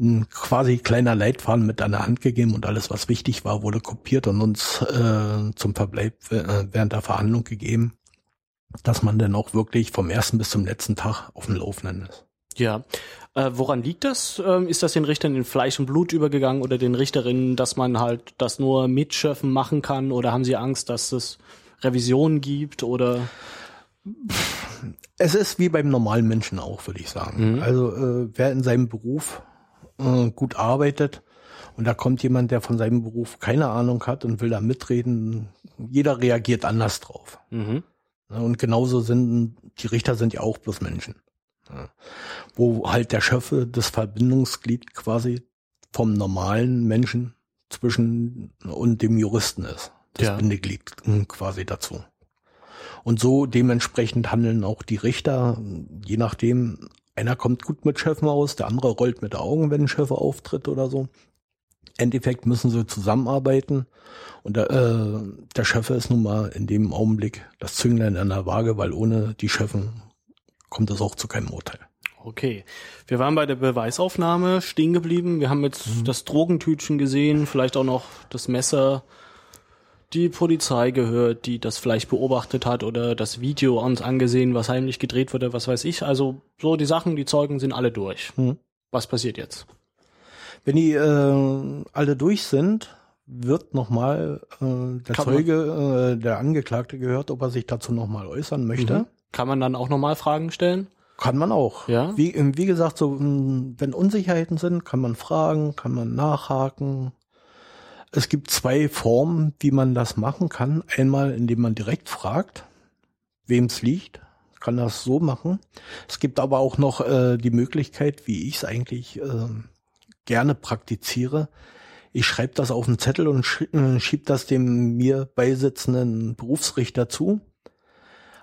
ein quasi kleiner Leitfaden mit an der Hand gegeben und alles, was wichtig war, wurde kopiert und uns äh, zum Verbleib äh, während der Verhandlung gegeben, dass man dann auch wirklich vom ersten bis zum letzten Tag auf dem Laufenden ist. Ja, äh, woran liegt das? Ähm, ist das den Richtern in Fleisch und Blut übergegangen oder den Richterinnen, dass man halt das nur mit Schöffen machen kann? Oder haben sie Angst, dass es Revisionen gibt oder? Es ist wie beim normalen Menschen auch, würde ich sagen. Mhm. Also äh, wer in seinem Beruf äh, gut arbeitet und da kommt jemand, der von seinem Beruf keine Ahnung hat und will da mitreden, jeder reagiert anders drauf. Mhm. Und genauso sind die Richter sind ja auch bloß Menschen wo halt der Schöffe das Verbindungsglied quasi vom normalen Menschen zwischen und dem Juristen ist. Das ja. Bindeglied quasi dazu. Und so dementsprechend handeln auch die Richter, je nachdem, einer kommt gut mit Schöffen aus, der andere rollt mit Augen, wenn ein Schöffe auftritt oder so. Endeffekt müssen sie zusammenarbeiten und der, äh, der Schöffe ist nun mal in dem Augenblick das Zünglein an der Waage, weil ohne die Schöffen kommt es auch zu keinem Urteil. Okay. Wir waren bei der Beweisaufnahme stehen geblieben. Wir haben jetzt mhm. das Drogentütchen gesehen, vielleicht auch noch das Messer, die Polizei gehört, die das vielleicht beobachtet hat oder das Video uns angesehen, was heimlich gedreht wurde, was weiß ich. Also so die Sachen, die Zeugen sind alle durch. Mhm. Was passiert jetzt? Wenn die äh, alle durch sind, wird nochmal äh, der Kann Zeuge, äh, der Angeklagte gehört, ob er sich dazu nochmal äußern möchte. Mhm. Kann man dann auch nochmal Fragen stellen? Kann man auch. Ja. Wie, wie gesagt, so, wenn Unsicherheiten sind, kann man fragen, kann man nachhaken. Es gibt zwei Formen, wie man das machen kann. Einmal, indem man direkt fragt, wem es liegt, kann das so machen. Es gibt aber auch noch äh, die Möglichkeit, wie ich es eigentlich äh, gerne praktiziere. Ich schreibe das auf einen Zettel und äh, schieb das dem mir beisitzenden Berufsrichter zu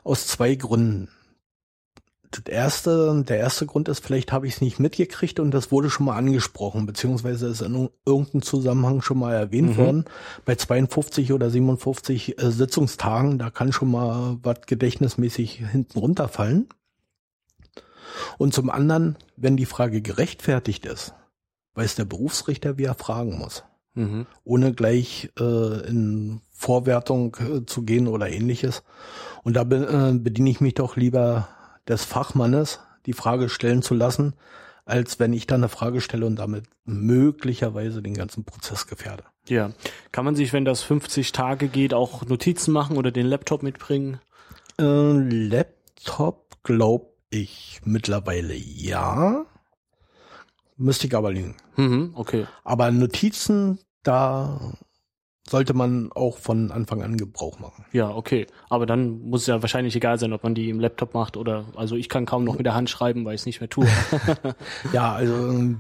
aus zwei Gründen. das erste, der erste Grund ist, vielleicht habe ich es nicht mitgekriegt und das wurde schon mal angesprochen, beziehungsweise ist in irgendeinem Zusammenhang schon mal erwähnt mhm. worden. Bei 52 oder 57 äh, Sitzungstagen, da kann schon mal was gedächtnismäßig hinten runterfallen. Und zum anderen, wenn die Frage gerechtfertigt ist, weiß der Berufsrichter, wie er fragen muss. Mhm. Ohne gleich äh, in Vorwertung äh, zu gehen oder ähnliches. Und da äh, bediene ich mich doch lieber des Fachmannes, die Frage stellen zu lassen, als wenn ich dann eine Frage stelle und damit möglicherweise den ganzen Prozess gefährde. Ja. Kann man sich, wenn das 50 Tage geht, auch Notizen machen oder den Laptop mitbringen? Äh, Laptop glaub ich mittlerweile ja. Müsste ich aber liegen. Mhm, okay. Aber Notizen, da sollte man auch von Anfang an Gebrauch machen. Ja, okay. Aber dann muss es ja wahrscheinlich egal sein, ob man die im Laptop macht oder, also ich kann kaum noch mit der Hand schreiben, weil ich es nicht mehr tue. *laughs* *laughs* ja, also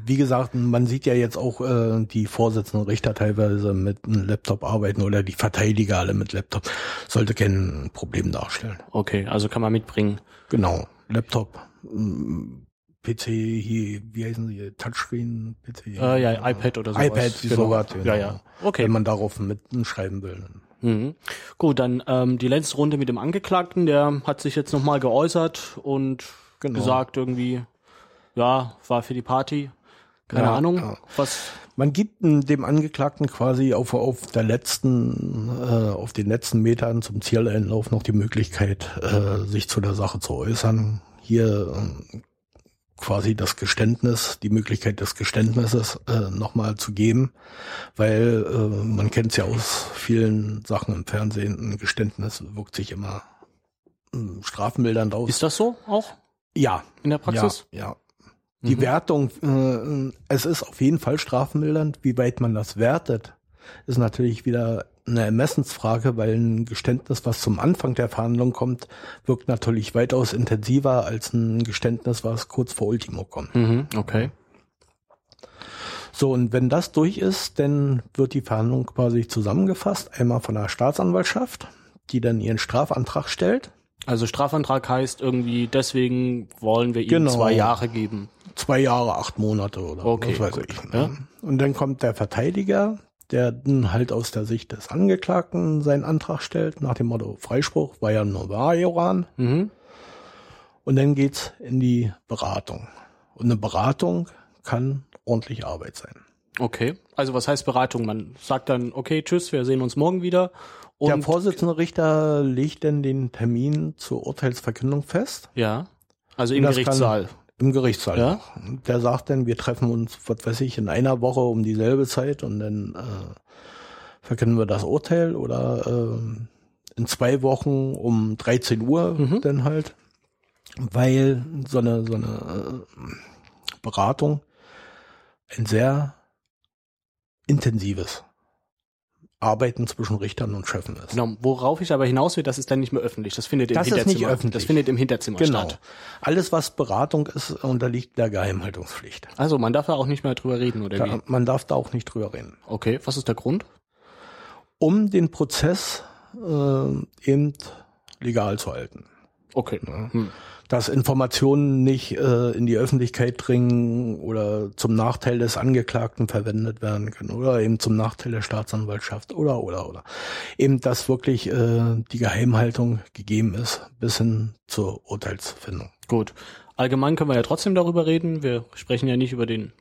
wie gesagt, man sieht ja jetzt auch äh, die Vorsitzenden Richter teilweise mit einem Laptop arbeiten oder die Verteidiger alle mit Laptop. Sollte kein Problem darstellen. Okay, also kann man mitbringen. Genau, Laptop. PC hier, wie heißen sie, Touchscreen, PC? Äh, ja, iPad oder sowas. iPad, wie genau. sowas. Genau. Ja, ja. Okay. Wenn man darauf mitschreiben will. Mhm. Gut, dann ähm, die letzte Runde mit dem Angeklagten, der hat sich jetzt nochmal geäußert und genau. gesagt irgendwie, ja, war für die Party. Keine ja, Ahnung, ja. was. Man gibt dem Angeklagten quasi auf, auf der letzten, äh, auf den letzten Metern zum Zieleinlauf noch die Möglichkeit, äh, sich zu der Sache zu äußern. Hier quasi das Geständnis, die Möglichkeit des Geständnisses äh, nochmal zu geben, weil äh, man kennt es ja aus vielen Sachen im Fernsehen, ein Geständnis wirkt sich immer äh, strafmildernd aus. Ist das so auch? Ja. In der Praxis? Ja. ja. Die mhm. Wertung, äh, es ist auf jeden Fall strafmildernd. Wie weit man das wertet, ist natürlich wieder eine Ermessensfrage, weil ein Geständnis, was zum Anfang der Verhandlung kommt, wirkt natürlich weitaus intensiver als ein Geständnis, was kurz vor Ultimo kommt. Mhm, okay. So, und wenn das durch ist, dann wird die Verhandlung quasi zusammengefasst, einmal von der Staatsanwaltschaft, die dann ihren Strafantrag stellt. Also Strafantrag heißt irgendwie, deswegen wollen wir ihm genau. zwei Jahre geben. Zwei Jahre, acht Monate oder okay, was weiß gut. ich. Ja. Und dann kommt der Verteidiger, der dann halt aus der Sicht des Angeklagten seinen Antrag stellt, nach dem Motto Freispruch, war ja nur Majoran. Mhm. Und dann geht's in die Beratung. Und eine Beratung kann ordentlich Arbeit sein. Okay. Also was heißt Beratung? Man sagt dann, okay, tschüss, wir sehen uns morgen wieder. Und der Vorsitzende Richter legt dann den Termin zur Urteilsverkündung fest. Ja. Also im Gerichtssaal. Kann, im Gerichtssaal. Ja? Der sagt dann, wir treffen uns, was weiß ich, in einer Woche um dieselbe Zeit und dann äh, verkennen wir das Urteil oder äh, in zwei Wochen um 13 Uhr mhm. dann halt, weil so eine, so eine äh, Beratung ein sehr intensives Arbeiten zwischen Richtern und Chefen ist. Genau, worauf ich aber hinaus will, das ist dann nicht mehr öffentlich. Das findet im das Hinterzimmer. Ist nicht öffentlich. Das findet im Hinterzimmer genau. statt. Alles, was Beratung ist, unterliegt der Geheimhaltungspflicht. Also man darf da auch nicht mehr drüber reden, oder da, wie? Man darf da auch nicht drüber reden. Okay, was ist der Grund? Um den Prozess äh, eben legal zu halten. Okay. Ja. Hm dass Informationen nicht äh, in die Öffentlichkeit dringen oder zum Nachteil des Angeklagten verwendet werden können oder eben zum Nachteil der Staatsanwaltschaft oder oder oder. Eben, dass wirklich äh, die Geheimhaltung gegeben ist bis hin zur Urteilsfindung. Gut. Allgemein können wir ja trotzdem darüber reden. Wir sprechen ja nicht über den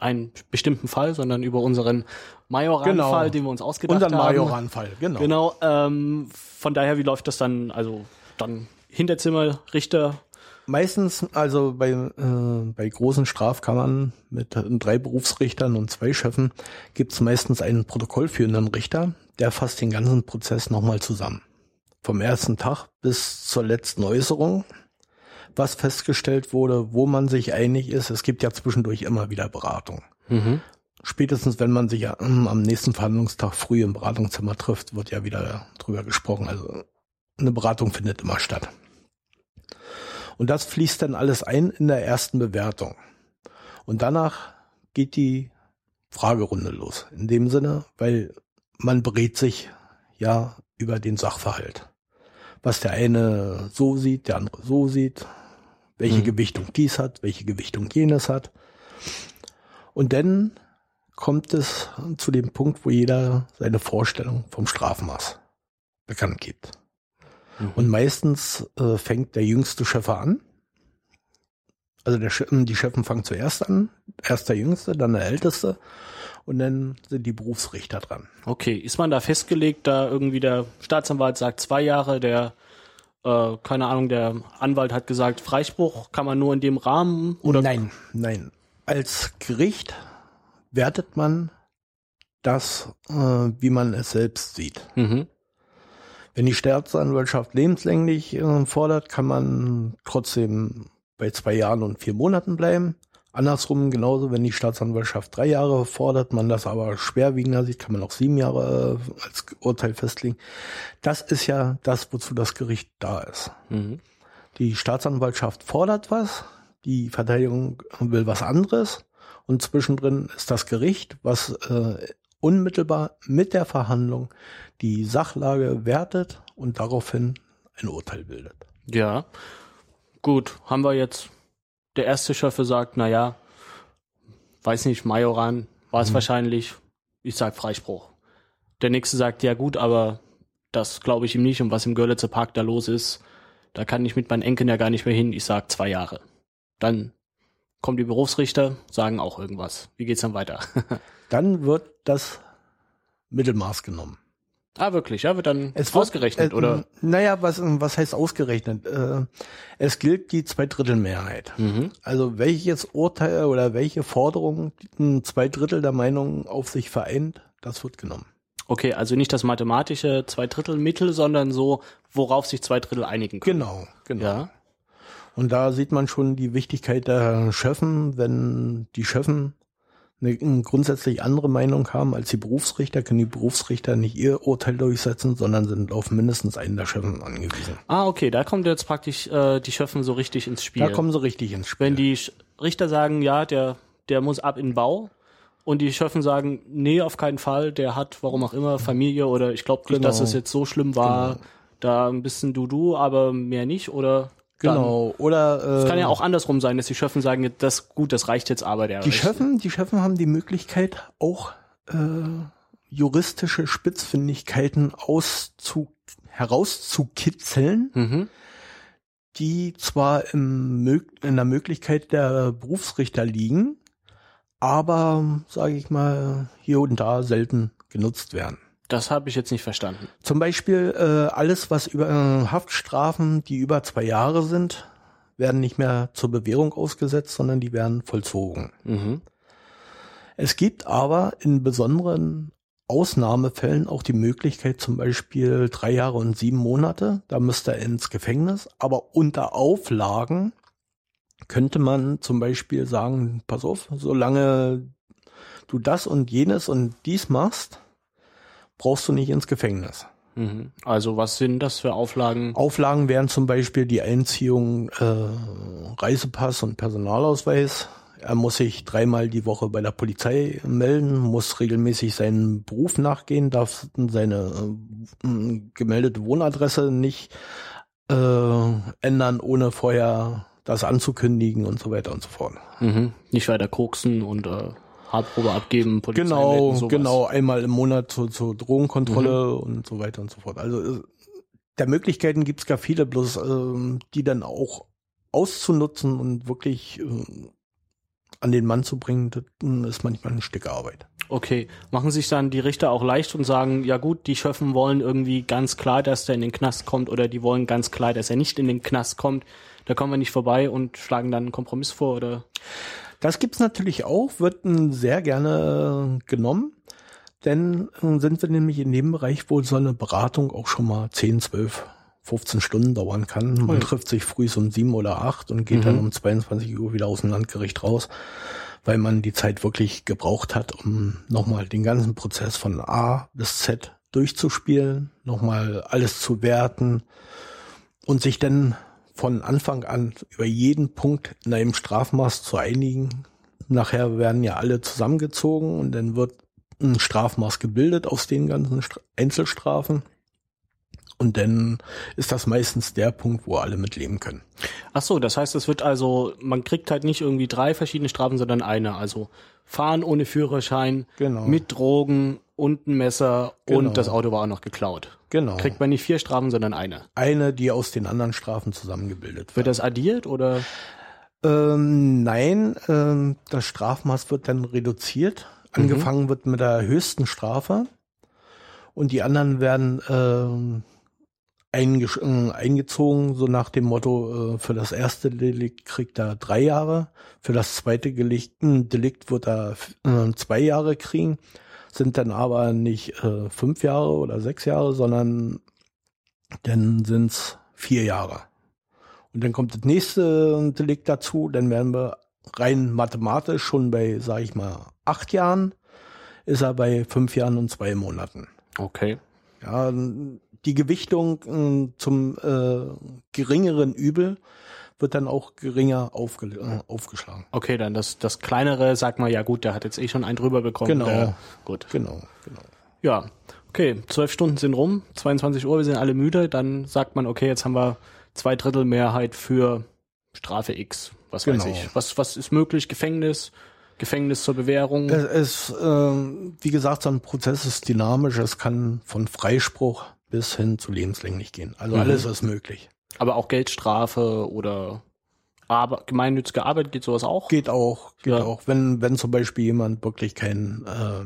einen bestimmten Fall, sondern über unseren Majoran-Fall, genau. den wir uns ausgedacht Unseren haben. Unseren Majoran-Fall, genau. Genau. Ähm, von daher, wie läuft das dann? Also dann Hinterzimmer, Richter? Meistens, also bei, äh, bei großen Strafkammern mit drei Berufsrichtern und zwei Chefen gibt es meistens einen protokollführenden Richter, der fasst den ganzen Prozess nochmal zusammen. Vom ersten Tag bis zur letzten Äußerung, was festgestellt wurde, wo man sich einig ist. Es gibt ja zwischendurch immer wieder Beratung. Mhm. Spätestens, wenn man sich ja, ähm, am nächsten Verhandlungstag früh im Beratungszimmer trifft, wird ja wieder drüber gesprochen. Also eine Beratung findet immer statt. Und das fließt dann alles ein in der ersten Bewertung. Und danach geht die Fragerunde los. In dem Sinne, weil man berät sich ja über den Sachverhalt. Was der eine so sieht, der andere so sieht, welche Mhm. Gewichtung dies hat, welche Gewichtung jenes hat. Und dann kommt es zu dem Punkt, wo jeder seine Vorstellung vom Strafmaß bekannt gibt. Mhm. Und meistens äh, fängt der jüngste Schöffer an. Also der, Sch- die Schöffen fangen zuerst an. Erst der jüngste, dann der älteste. Und dann sind die Berufsrichter dran. Okay, ist man da festgelegt, da irgendwie der Staatsanwalt sagt zwei Jahre, der, äh, keine Ahnung, der Anwalt hat gesagt, Freispruch kann man nur in dem Rahmen oder? Nein, nein. Als Gericht wertet man das, äh, wie man es selbst sieht. Mhm. Wenn die Staatsanwaltschaft lebenslänglich äh, fordert, kann man trotzdem bei zwei Jahren und vier Monaten bleiben. Andersrum genauso, wenn die Staatsanwaltschaft drei Jahre fordert, man das aber schwerwiegender sieht, kann man auch sieben Jahre äh, als Urteil festlegen. Das ist ja das, wozu das Gericht da ist. Mhm. Die Staatsanwaltschaft fordert was, die Verteidigung will was anderes und zwischendrin ist das Gericht, was äh, unmittelbar mit der Verhandlung die Sachlage wertet und daraufhin ein Urteil bildet. Ja. Gut, haben wir jetzt, der erste Schöffe sagt, na ja, weiß nicht, Majoran war es Mhm. wahrscheinlich, ich sag Freispruch. Der nächste sagt, ja gut, aber das glaube ich ihm nicht und was im Görlitzer Park da los ist, da kann ich mit meinen Enkeln ja gar nicht mehr hin, ich sag zwei Jahre. Dann kommen die Berufsrichter, sagen auch irgendwas. Wie geht's dann weiter? *laughs* Dann wird das Mittelmaß genommen. ah, wirklich, ja, wird dann Es wird, ausgerechnet, äh, oder? Naja, was, was heißt ausgerechnet? Äh, es gilt die Zweidrittelmehrheit. Mhm. Also welches Urteil oder welche Forderung ein zwei Drittel der Meinung auf sich vereint, das wird genommen. Okay, also nicht das mathematische Zweidrittelmittel, sondern so, worauf sich zwei Drittel einigen können. Genau, genau. Ja. Und da sieht man schon die Wichtigkeit der Schöffen, wenn die Schöffen eine grundsätzlich andere Meinung haben als die Berufsrichter, können die Berufsrichter nicht ihr Urteil durchsetzen, sondern sind auf mindestens einen der Schöffen angewiesen. Ah, okay, da kommt jetzt praktisch äh, die Schöffen so richtig ins Spiel. Da kommen sie richtig ins Spiel. Wenn die Sch- Richter sagen, ja, der, der muss ab in den Bau und die Schöffen sagen, nee, auf keinen Fall, der hat, warum auch immer, Familie oder ich glaube nicht, Genau. dass es jetzt so schlimm war, Genau. da ein bisschen du-du, aber mehr nicht oder genau. Oder äh, Es kann ja auch andersrum sein, dass die Schöffen sagen, das gut, das reicht jetzt aber der die Schöffen, die Schöffen haben die Möglichkeit, auch äh, juristische Spitzfindigkeiten auszu herauszukitzeln. Mhm. die zwar im, in der Möglichkeit der Berufsrichter liegen, aber, sage ich mal, hier und da selten genutzt werden. Das habe ich jetzt nicht verstanden. Zum Beispiel äh, alles, was über äh, Haftstrafen, die über zwei Jahre sind, werden nicht mehr zur Bewährung ausgesetzt, sondern die werden vollzogen. Mhm. Es gibt aber in besonderen Ausnahmefällen auch die Möglichkeit, zum Beispiel drei Jahre und sieben Monate, da müsste er ins Gefängnis, aber unter Auflagen könnte man zum Beispiel sagen, pass auf, solange du das und jenes und dies machst, brauchst du nicht ins Gefängnis. Mhm. Also was sind das für Auflagen? Auflagen wären zum Beispiel die Einziehung äh, Reisepass und Personalausweis. Er muss sich dreimal die Woche bei der Polizei melden, muss regelmäßig seinen Beruf nachgehen, darf seine äh, gemeldete Wohnadresse nicht äh, ändern, ohne vorher das anzukündigen und so weiter und so fort. Mhm. Nicht weiter koksen und äh, Haarprobe abgeben, Polizei Genau, melden, genau, einmal im Monat zur, zur Drogenkontrolle und so weiter und so fort. Also äh, der Möglichkeiten gibt's gar viele, bloß ähm, die dann auch auszunutzen und wirklich äh, an den Mann zu bringen, das äh, ist manchmal ein Stück Arbeit. Okay, machen sich dann die Richter auch leicht und sagen, ja gut, die Schöffen wollen irgendwie ganz klar, dass der in den Knast kommt oder die wollen ganz klar, dass er nicht in den Knast kommt. Da kommen wir nicht vorbei und schlagen dann einen Kompromiss vor oder? Das gibt's natürlich auch, wird sehr gerne äh, genommen, denn äh, sind wir nämlich in dem Bereich, wo so eine Beratung auch schon mal 10, 12, 15 Stunden dauern kann. Man Ui. trifft sich früh um sieben oder acht und geht Mhm. dann um 22 Uhr wieder aus dem Landgericht raus, weil man die Zeit wirklich gebraucht hat, um nochmal den ganzen Prozess von A bis Z durchzuspielen, nochmal alles zu werten und sich dann von Anfang an über jeden Punkt in einem Strafmaß zu einigen. Nachher werden ja alle zusammengezogen und dann wird ein Strafmaß gebildet aus den ganzen Stra Einzelstrafen. Und dann ist das meistens der Punkt, wo alle mitleben können. Ach so, das heißt, es wird also, man kriegt halt nicht irgendwie drei verschiedene Strafen, sondern eine. Also fahren ohne Führerschein, Genau. mit Drogen und ein Messer Genau. und das Auto war auch noch geklaut. Genau. Kriegt man nicht vier Strafen, sondern eine. Eine, die aus den anderen Strafen zusammengebildet Wird wird. das addiert oder? Ähm, nein, ähm, das Strafmaß wird dann reduziert. Angefangen wird mit der höchsten Strafe und die anderen werden ähm, eingesch- äh, eingezogen, so nach dem Motto, äh, für das erste Delikt kriegt er drei Jahre, für das zweite Delikt, äh, Delikt wird er äh, zwei Jahre kriegen, sind dann aber nicht fünf Jahre oder sechs Jahre, sondern dann sind's vier Jahre. Und dann kommt das nächste Delikt dazu, dann werden wir rein mathematisch schon bei, sag ich mal, acht Jahren, ist er bei fünf Jahren und zwei Monaten. Okay. Ja, die Gewichtung äh, zum äh, geringeren Übel wird dann auch geringer aufge äh, aufgeschlagen. Okay, dann das, das kleinere, sag mal, ja gut, der hat jetzt eh schon einen drüber bekommen. Genau. Der, gut. Genau, genau. Ja, okay, zwölf Stunden sind rum, 22 Uhr, wir sind alle müde, dann sagt man, okay, jetzt haben wir zwei Drittel Mehrheit für Strafe X. Was weiß Genau. ich. Was, was ist möglich? Gefängnis? Gefängnis zur Bewährung? Es ist, ähm, wie gesagt, so ein Prozess ist dynamisch. Es kann von Freispruch bis hin zu lebenslänglich gehen. Also Mhm. alles ist möglich. Aber auch Geldstrafe oder Arbe gemeinnützige Arbeit, geht sowas auch? Geht auch, geht Ja. auch. Wenn, wenn zum Beispiel jemand wirklich keinen äh,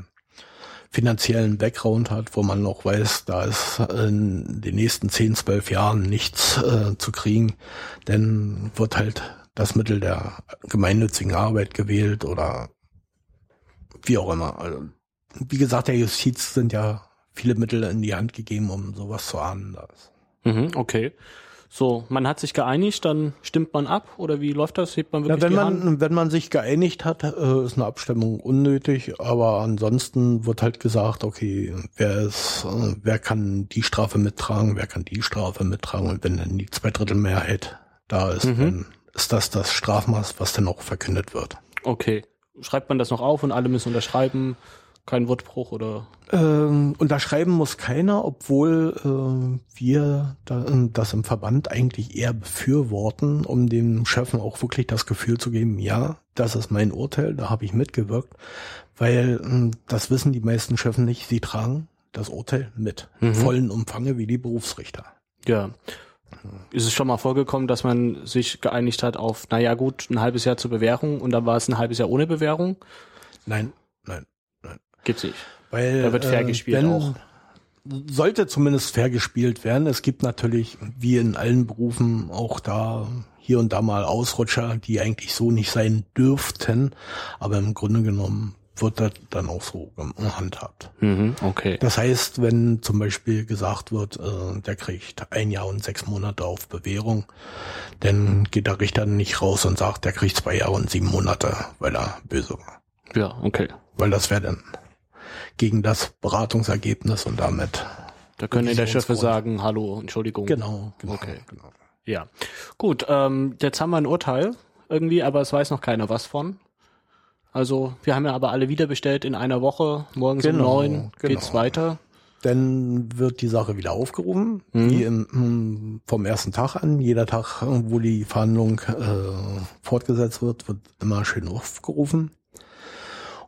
finanziellen Background hat, wo man noch weiß, da ist in den nächsten 10, 12 Jahren nichts äh, zu kriegen, dann wird halt das Mittel der gemeinnützigen Arbeit gewählt oder wie auch immer. Also, wie gesagt, der Justiz sind ja viele Mittel in die Hand gegeben, um sowas zu ahnden. Das. Mhm, okay. So, man hat sich geeinigt, dann stimmt man ab oder wie läuft das? Hebt man Ja, wirklich wenn die man, Hand? wenn man sich geeinigt hat, äh, ist eine Abstimmung unnötig, aber ansonsten wird halt gesagt, okay, wer ist, äh, wer kann die Strafe mittragen, wer kann die Strafe mittragen und wenn dann die Zweidrittelmehrheit da ist, Mhm. dann ist das das Strafmaß, was dann auch verkündet wird. Okay. Schreibt man das noch auf und alle müssen unterschreiben? Kein Wortbruch oder? Ähm, unterschreiben muss keiner, obwohl äh, wir da, äh, das im Verband eigentlich eher befürworten, um dem Chefen auch wirklich das Gefühl zu geben, ja, das ist mein Urteil, da habe ich mitgewirkt, weil äh, das wissen die meisten Chefen nicht, sie tragen das Urteil mit, Mhm. im vollen Umfange wie die Berufsrichter. Ja. Ist es schon mal vorgekommen, dass man sich geeinigt hat auf, naja gut, ein halbes Jahr zur Bewährung und dann war es ein halbes Jahr ohne Bewährung? Nein. Gibt's nicht. Weil Da wird fair äh, gespielt wenn, auch. Sollte zumindest fair gespielt werden. Es gibt natürlich, wie in allen Berufen, auch da hier und da mal Ausrutscher, die eigentlich so nicht sein dürften. Aber im Grunde genommen wird das dann auch so gehandhabt. Mhm, okay. Das heißt, wenn zum Beispiel gesagt wird, äh, der kriegt ein Jahr und sechs Monate auf Bewährung, dann geht der Richter nicht raus und sagt, der kriegt zwei Jahre und sieben Monate, weil er böse war. Ja, okay. Weil das wäre dann gegen das Beratungsergebnis und damit Da können der Revisionsgrund. sagen, hallo, Entschuldigung. Genau, genau. Okay. genau. Ja. Gut, ähm, jetzt haben wir ein Urteil irgendwie, aber es weiß noch keiner was von. Also, wir haben ja aber alle wieder bestellt in einer Woche. Morgens Genau, um neun genau. geht's weiter. Dann wird die Sache wieder aufgerufen, Mhm. wie im, hm, vom ersten Tag an. Jeder Tag, wo die Verhandlung äh, fortgesetzt wird, wird immer schön aufgerufen.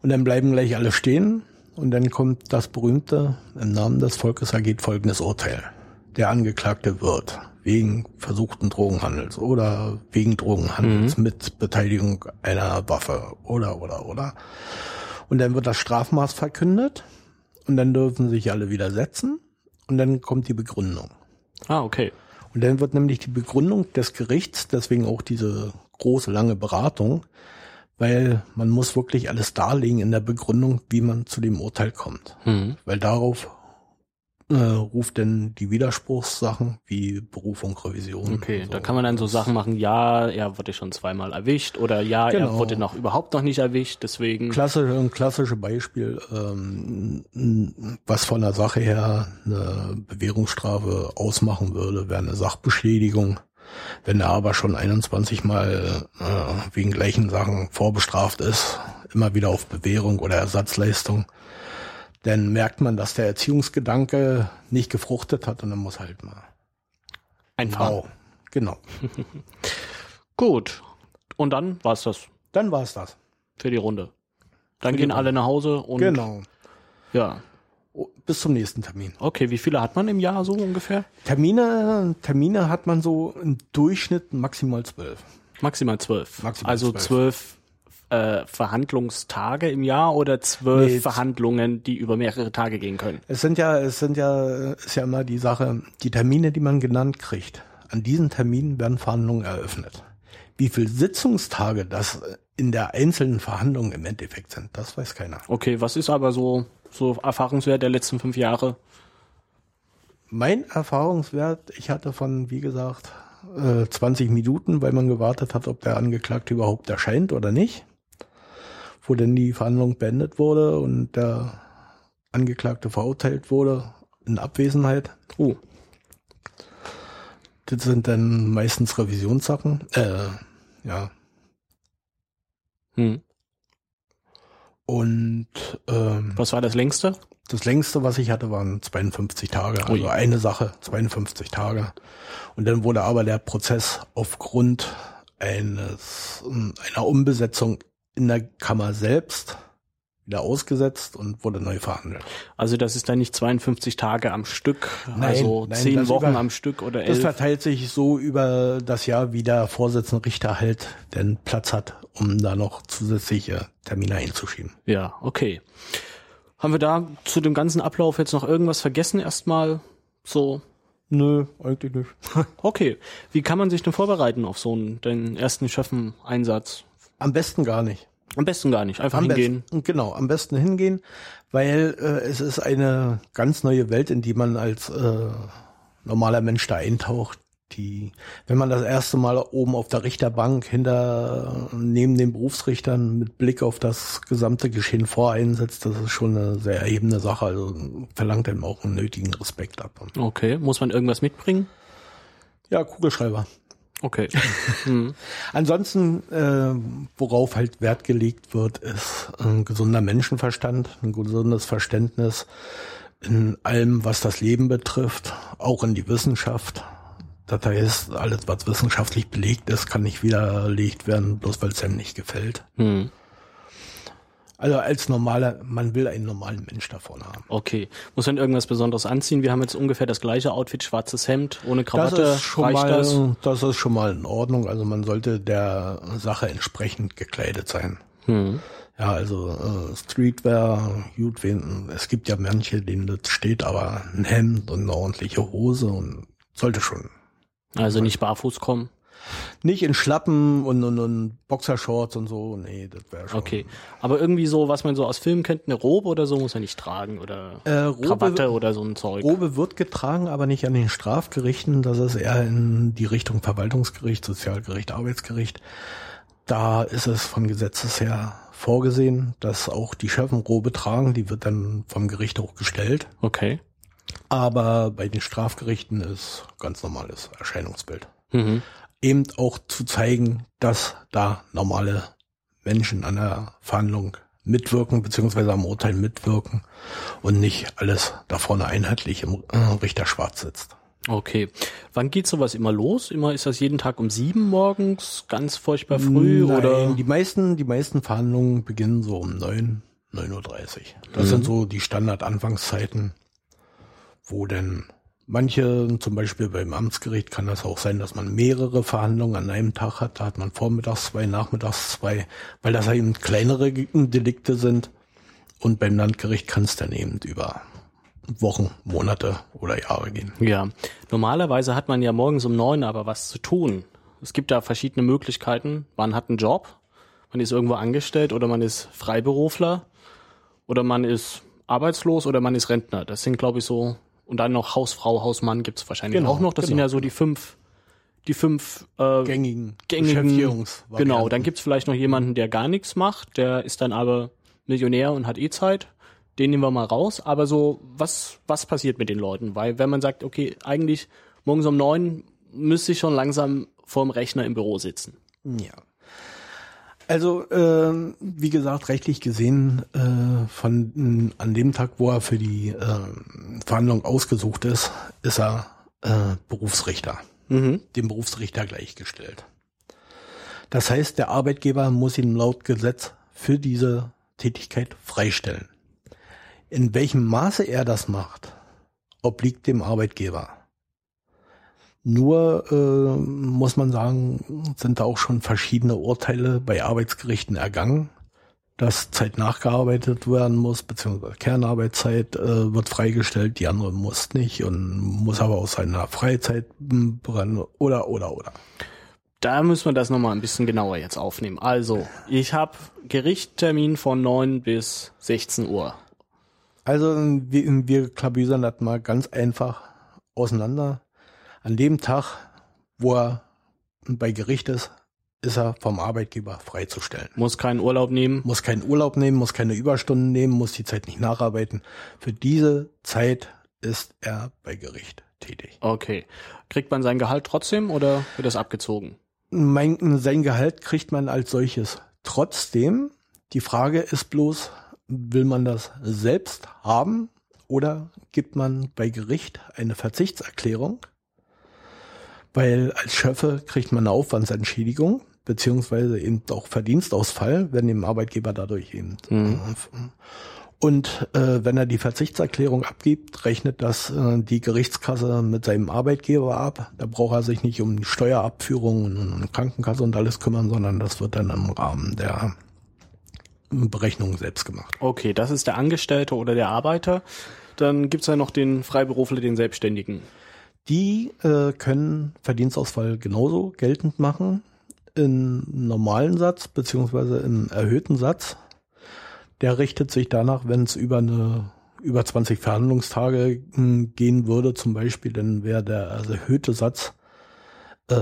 Und dann bleiben gleich alle stehen. Und dann kommt das berühmte, im Namen des Volkes ergeht folgendes Urteil. Der Angeklagte wird wegen versuchten Drogenhandels oder wegen Drogenhandels mit Beteiligung einer Waffe oder, oder, oder. Und dann wird das Strafmaß verkündet. Und dann dürfen sich alle widersetzen. Und dann kommt die Begründung. Ah, okay. Und dann wird nämlich die Begründung des Gerichts, deswegen auch diese große, lange Beratung, weil man muss wirklich alles darlegen in der Begründung, wie man zu dem Urteil kommt. Mhm. Weil darauf äh, ruft denn die Widerspruchssachen wie Berufung, Revision. Okay, und da kann man dann so Sachen machen, ja, er wurde schon zweimal erwischt oder ja, er Genau. wurde noch überhaupt noch nicht erwischt, deswegen. Klassische, ein klassisches Beispiel, ähm, was von der Sache her eine Bewährungsstrafe ausmachen würde, wäre eine Sachbeschädigung. Wenn er aber schon 21 Mal äh, wegen gleichen Sachen vorbestraft ist, immer wieder auf Bewährung oder Ersatzleistung, dann merkt man, dass der Erziehungsgedanke nicht gefruchtet hat und dann muss halt mal. Einfahren. Wow. Genau. *laughs* Gut. Und dann war's das Dann war's das. für die Runde. Dann Für gehen alle nach Hause und Genau. ja. Bis zum nächsten Termin. Okay, wie viele hat man im Jahr so ungefähr? Termine, Termine hat man so im Durchschnitt maximal zwölf. Maximal zwölf. Maximal also zwölf. äh, Verhandlungstage im Jahr oder zwölf Nee, Verhandlungen, die über mehrere Tage gehen können. Es sind ja, es sind ja, ist ja immer die Sache, die Termine, die man genannt kriegt. An diesen Terminen werden Verhandlungen eröffnet. Wie viele Sitzungstage das in der einzelnen Verhandlung im Endeffekt sind, das weiß keiner. Okay, was ist aber so, so Erfahrungswert der letzten fünf Jahre? Mein Erfahrungswert, ich hatte von, wie gesagt, äh, 20 Minuten, weil man gewartet hat, ob der Angeklagte überhaupt erscheint oder nicht. Wo denn die Verhandlung beendet wurde und der Angeklagte verurteilt wurde in Abwesenheit. Oh, Das sind dann meistens Revisionssachen. Äh, ja. hm. Und ähm, was war das längste? das längste, was ich hatte, waren 52 Tage. Also Ui. eine Sache, 52 Tage. Und dann wurde aber der Prozess aufgrund eines einer Umbesetzung in der Kammer selbst wieder ausgesetzt und wurde neu verhandelt. Also das ist dann nicht 52 Tage am Stück, Nein, also nein, zehn das Wochen über- am Stück oder Das elf. verteilt sich so über das Jahr, wie der Vorsitzende Richter halt den Platz hat, um da noch zusätzliche Termine einzuschieben. Ja, okay. Haben wir da zu dem ganzen Ablauf jetzt noch irgendwas vergessen erstmal? So, Nö, eigentlich nicht. *laughs* okay. Wie kann man sich denn vorbereiten auf so einen den ersten Schöffen-Einsatz? Am besten gar nicht. Am besten gar nicht, einfach Am hingehen. besten, genau, am besten hingehen, weil äh, es ist eine ganz neue Welt, in die man als äh, normaler Mensch da eintaucht. Die, wenn man das erste Mal oben auf der Richterbank hinter neben den Berufsrichtern mit Blick auf das gesamte Geschehen voreinsetzt, das ist schon eine sehr erhebende Sache. Also verlangt einem auch einen nötigen Respekt ab. Okay, muss man irgendwas mitbringen? Ja, Kugelschreiber. Okay. *laughs* hm. Ansonsten, äh, worauf halt Wert gelegt wird, ist ein gesunder Menschenverstand, ein gesundes Verständnis in allem, was das Leben betrifft, auch in die Wissenschaft. Das heißt, alles, was wissenschaftlich belegt ist, kann nicht widerlegt werden, bloß weil es einem nicht gefällt. Hm. Also als normaler, man will einen normalen Mensch da vorne haben. Okay. Muss man irgendwas Besonderes anziehen? Wir haben jetzt ungefähr das gleiche Outfit, schwarzes Hemd, ohne Das Krawatte. ist schon mal, das? das ist schon mal in Ordnung. Also man sollte der Sache entsprechend gekleidet sein. Hm. Ja, also äh, Streetwear, gut, wen, es gibt ja manche, denen das steht, aber ein Hemd und eine ordentliche Hose und sollte schon. Also nicht barfuß kommen. Nicht in Schlappen und, und, und Boxershorts und so, nee, das wäre schon. Okay. Aber irgendwie so, was man so aus Filmen kennt, eine Robe oder so muss man nicht tragen oder Äh, Robe, Krawatte oder so ein Zeug. Robe wird getragen, aber nicht an den Strafgerichten, das ist eher in die Richtung Verwaltungsgericht, Sozialgericht, Arbeitsgericht. Da ist es von Gesetzes her vorgesehen, dass auch die Schöffen Robe tragen, die wird dann vom Gericht auch gestellt. Okay. Aber bei den Strafgerichten ist ganz normales Erscheinungsbild. Mhm. Eben auch zu zeigen, dass da normale Menschen an der Verhandlung mitwirken, beziehungsweise am Urteil mitwirken und nicht alles da vorne einheitlich im äh, Richter schwarz sitzt. Okay. Wann geht sowas immer los? Immer ist das jeden Tag um sieben morgens, ganz furchtbar früh Nein, oder? Die meisten, die meisten Verhandlungen beginnen so um neun, neun Uhr. dreißig. Das sind so die Standard-Anfangszeiten, wo denn manche, zum Beispiel beim Amtsgericht kann das auch sein, dass man mehrere Verhandlungen an einem Tag hat. Da hat man vormittags zwei, nachmittags zwei, weil das eben kleinere Delikte sind. Und beim Landgericht kann es dann eben über Wochen, Monate oder Jahre gehen. Ja. Normalerweise hat man ja morgens um neun aber was zu tun. Es gibt da verschiedene Möglichkeiten. Man hat einen Job, man ist irgendwo angestellt oder man ist Freiberufler oder man ist arbeitslos oder man ist Rentner. Das sind, glaube ich, so. Und dann noch Hausfrau, Hausmann gibt's wahrscheinlich Genau, auch noch. Das sind genau. ja so die fünf, die fünf äh, Gängigen, gängigen. Genau, dann gibt's vielleicht noch jemanden, der gar nichts macht, der ist dann aber Millionär und hat eh Zeit. Den nehmen wir mal raus. Aber so, was, was passiert mit den Leuten? Weil wenn man sagt, okay, eigentlich morgens um neun müsste ich schon langsam vorm Rechner im Büro sitzen. Ja. Also äh, wie gesagt, rechtlich gesehen äh, von an dem Tag, wo er für die äh, Verhandlung ausgesucht ist, ist er äh, Berufsrichter, Mhm. dem Berufsrichter gleichgestellt. Das heißt, der Arbeitgeber muss ihn laut Gesetz für diese Tätigkeit freistellen. In welchem Maße er das macht, obliegt dem Arbeitgeber. Nur äh, muss man sagen, sind da auch schon verschiedene Urteile bei Arbeitsgerichten ergangen, dass Zeit nachgearbeitet werden muss, beziehungsweise Kernarbeitszeit äh, wird freigestellt, die andere muss nicht und muss aber aus seiner Freizeit m, brennen oder oder oder. Da müssen wir das nochmal ein bisschen genauer jetzt aufnehmen. Also, ich habe Gerichttermin von 9 bis 16 Uhr. Also wir, wir klabüsern das mal ganz einfach auseinander. An dem Tag, wo er bei Gericht ist, ist er vom Arbeitgeber freizustellen. Muss keinen Urlaub nehmen. Muss keinen Urlaub nehmen, muss keine Überstunden nehmen, muss die Zeit nicht nacharbeiten. Für diese Zeit ist er bei Gericht tätig. Okay. Kriegt man sein Gehalt trotzdem oder wird das abgezogen? Mein, sein Gehalt kriegt man als solches trotzdem. Die Frage ist bloß, will man das selbst haben oder gibt man bei Gericht eine Verzichtserklärung? Weil als Schöffe kriegt man eine Aufwandsentschädigung beziehungsweise eben auch Verdienstausfall, wenn dem Arbeitgeber dadurch eben. Mhm. Und äh, wenn er die Verzichtserklärung abgibt, rechnet das äh, die Gerichtskasse mit seinem Arbeitgeber ab. Da braucht er sich nicht um die Steuerabführung und, und Krankenkasse und alles kümmern, sondern das wird dann im Rahmen der Berechnung selbst gemacht. Okay, das ist der Angestellte oder der Arbeiter. Dann gibt's ja noch den Freiberufler, den Selbstständigen. Die äh, können Verdienstausfall genauso geltend machen im normalen Satz beziehungsweise im erhöhten Satz. Der richtet sich danach, wenn es über eine über 20 Verhandlungstage mh, gehen würde, zum Beispiel, dann wäre der erhöhte Satz äh,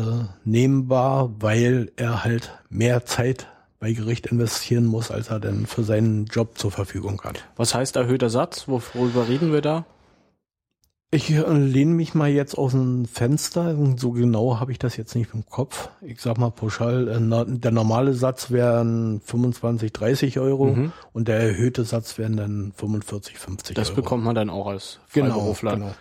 nehmbar, weil er halt mehr Zeit bei Gericht investieren muss, als er denn für seinen Job zur Verfügung hat. Was heißt erhöhter Satz? Worüber reden wir da? Ich lehne mich mal jetzt aus dem Fenster. So genau habe ich das jetzt nicht im Kopf. Ich sag mal pauschal, äh, der normale Satz wären 25, 30 Euro Mhm. und der erhöhte Satz wären dann 45, 50 Das Euro. bekommt man dann auch als genau, Freiberufler. genau.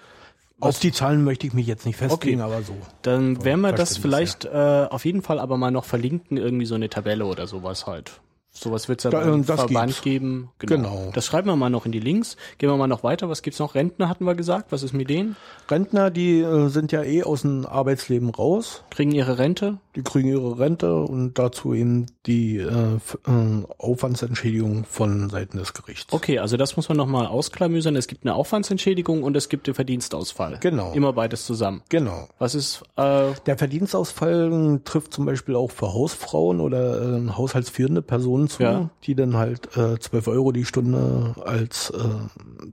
Auf die Zahlen möchte ich mich jetzt nicht festlegen, Okay. aber so. Dann werden wir das vielleicht äh, auf jeden Fall aber mal noch verlinken, irgendwie so eine Tabelle oder sowas halt. Sowas wird es ja Da- beim Verband gibt's. geben. Genau. Das schreiben wir mal noch in die Links. Gehen wir mal noch weiter. Was gibt's noch? Rentner hatten wir gesagt. Was ist mit denen? Rentner, die äh, sind ja eh aus dem Arbeitsleben raus. Kriegen ihre Rente? Die kriegen ihre Rente und dazu eben die äh, äh, Aufwandsentschädigung von Seiten des Gerichts. Okay, also das muss man nochmal ausklamüsern. Es gibt eine Aufwandsentschädigung und es gibt den Verdienstausfall. Genau. Immer beides zusammen. Genau. Was ist, äh, Der Verdienstausfall trifft zum Beispiel auch für Hausfrauen oder äh, haushaltsführende Personen zu, Ja. die dann halt äh, 12 Euro die Stunde als äh,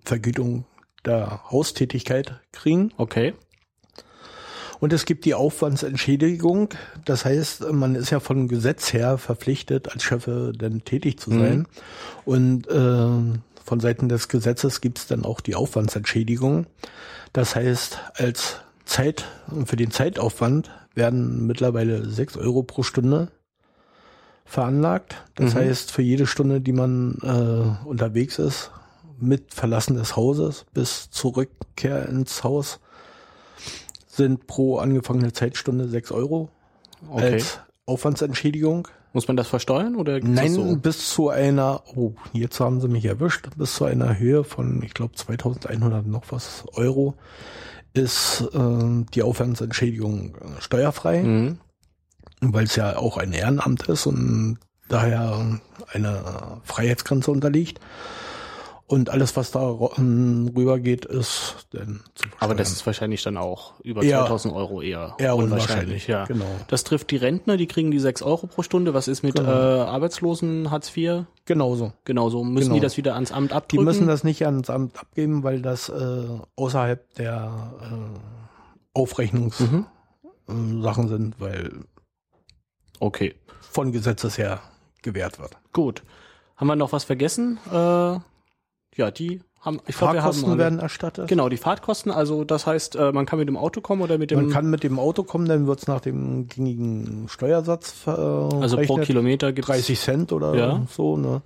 Vergütung der Haustätigkeit kriegen. okay. Und es gibt die Aufwandsentschädigung. Das heißt, man ist ja von Gesetz her verpflichtet, als Schöffe dann tätig zu sein. Und äh, von Seiten des Gesetzes gibt es dann auch die Aufwandsentschädigung. Das heißt, als Zeit, für den Zeitaufwand werden mittlerweile sechs Euro pro Stunde veranlagt. Das Mhm. heißt, für jede Stunde, die man äh, unterwegs ist, mit Verlassen des Hauses bis Zurückkehr ins Haus, sind pro angefangene Zeitstunde sechs Euro Okay. als Aufwandsentschädigung. Muss man das versteuern oder Nein, so? bis zu einer, oh, jetzt haben sie mich erwischt, bis zu einer Höhe von, ich glaube, 2100 noch was Euro ist äh, die Aufwandsentschädigung äh, steuerfrei, Mhm. Weil es ja auch ein Ehrenamt ist und daher eine Freiheitsgrenze unterliegt. Und alles, was da ähm, rübergeht, ist dann zu Aber das versteuern. ist wahrscheinlich dann auch über Eher- 2000 Euro eher, eher unwahrscheinlich, ja. genau. Das trifft die Rentner, die kriegen die 6 Euro pro Stunde. Was ist mit Genau. äh, Arbeitslosen Hartz IV? genauso. Genauso. Müssen Genau. die das wieder ans Amt Die abdrücken? müssen das nicht ans Amt abgeben, weil das äh, außerhalb der äh, Aufrechnungssachen Mhm. äh, sind, weil Okay, von Gesetzes her gewährt wird. gut. Haben wir noch was vergessen? Äh, Ja, die haben, ich glaube, wir haben Fahrkosten alle- werden erstattet. Genau, die Fahrtkosten, also das heißt, äh, man kann mit dem Auto kommen oder mit dem, Man kann mit dem Auto kommen, dann wird's nach dem gängigen Steuersatz verrechnet. also pro Kilometer gibt's 30 Cent oder Ja. so, ne?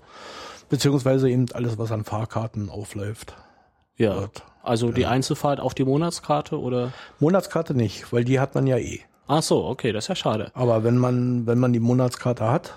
Beziehungsweise eben alles, was an Fahrkarten aufläuft. Ja, wird. also die Einzelfahrt auf die Monatskarte oder? Monatskarte nicht, weil die hat man ja eh. Ach so, okay, das ist ja schade. Aber wenn man, wenn man die Monatskarte hat,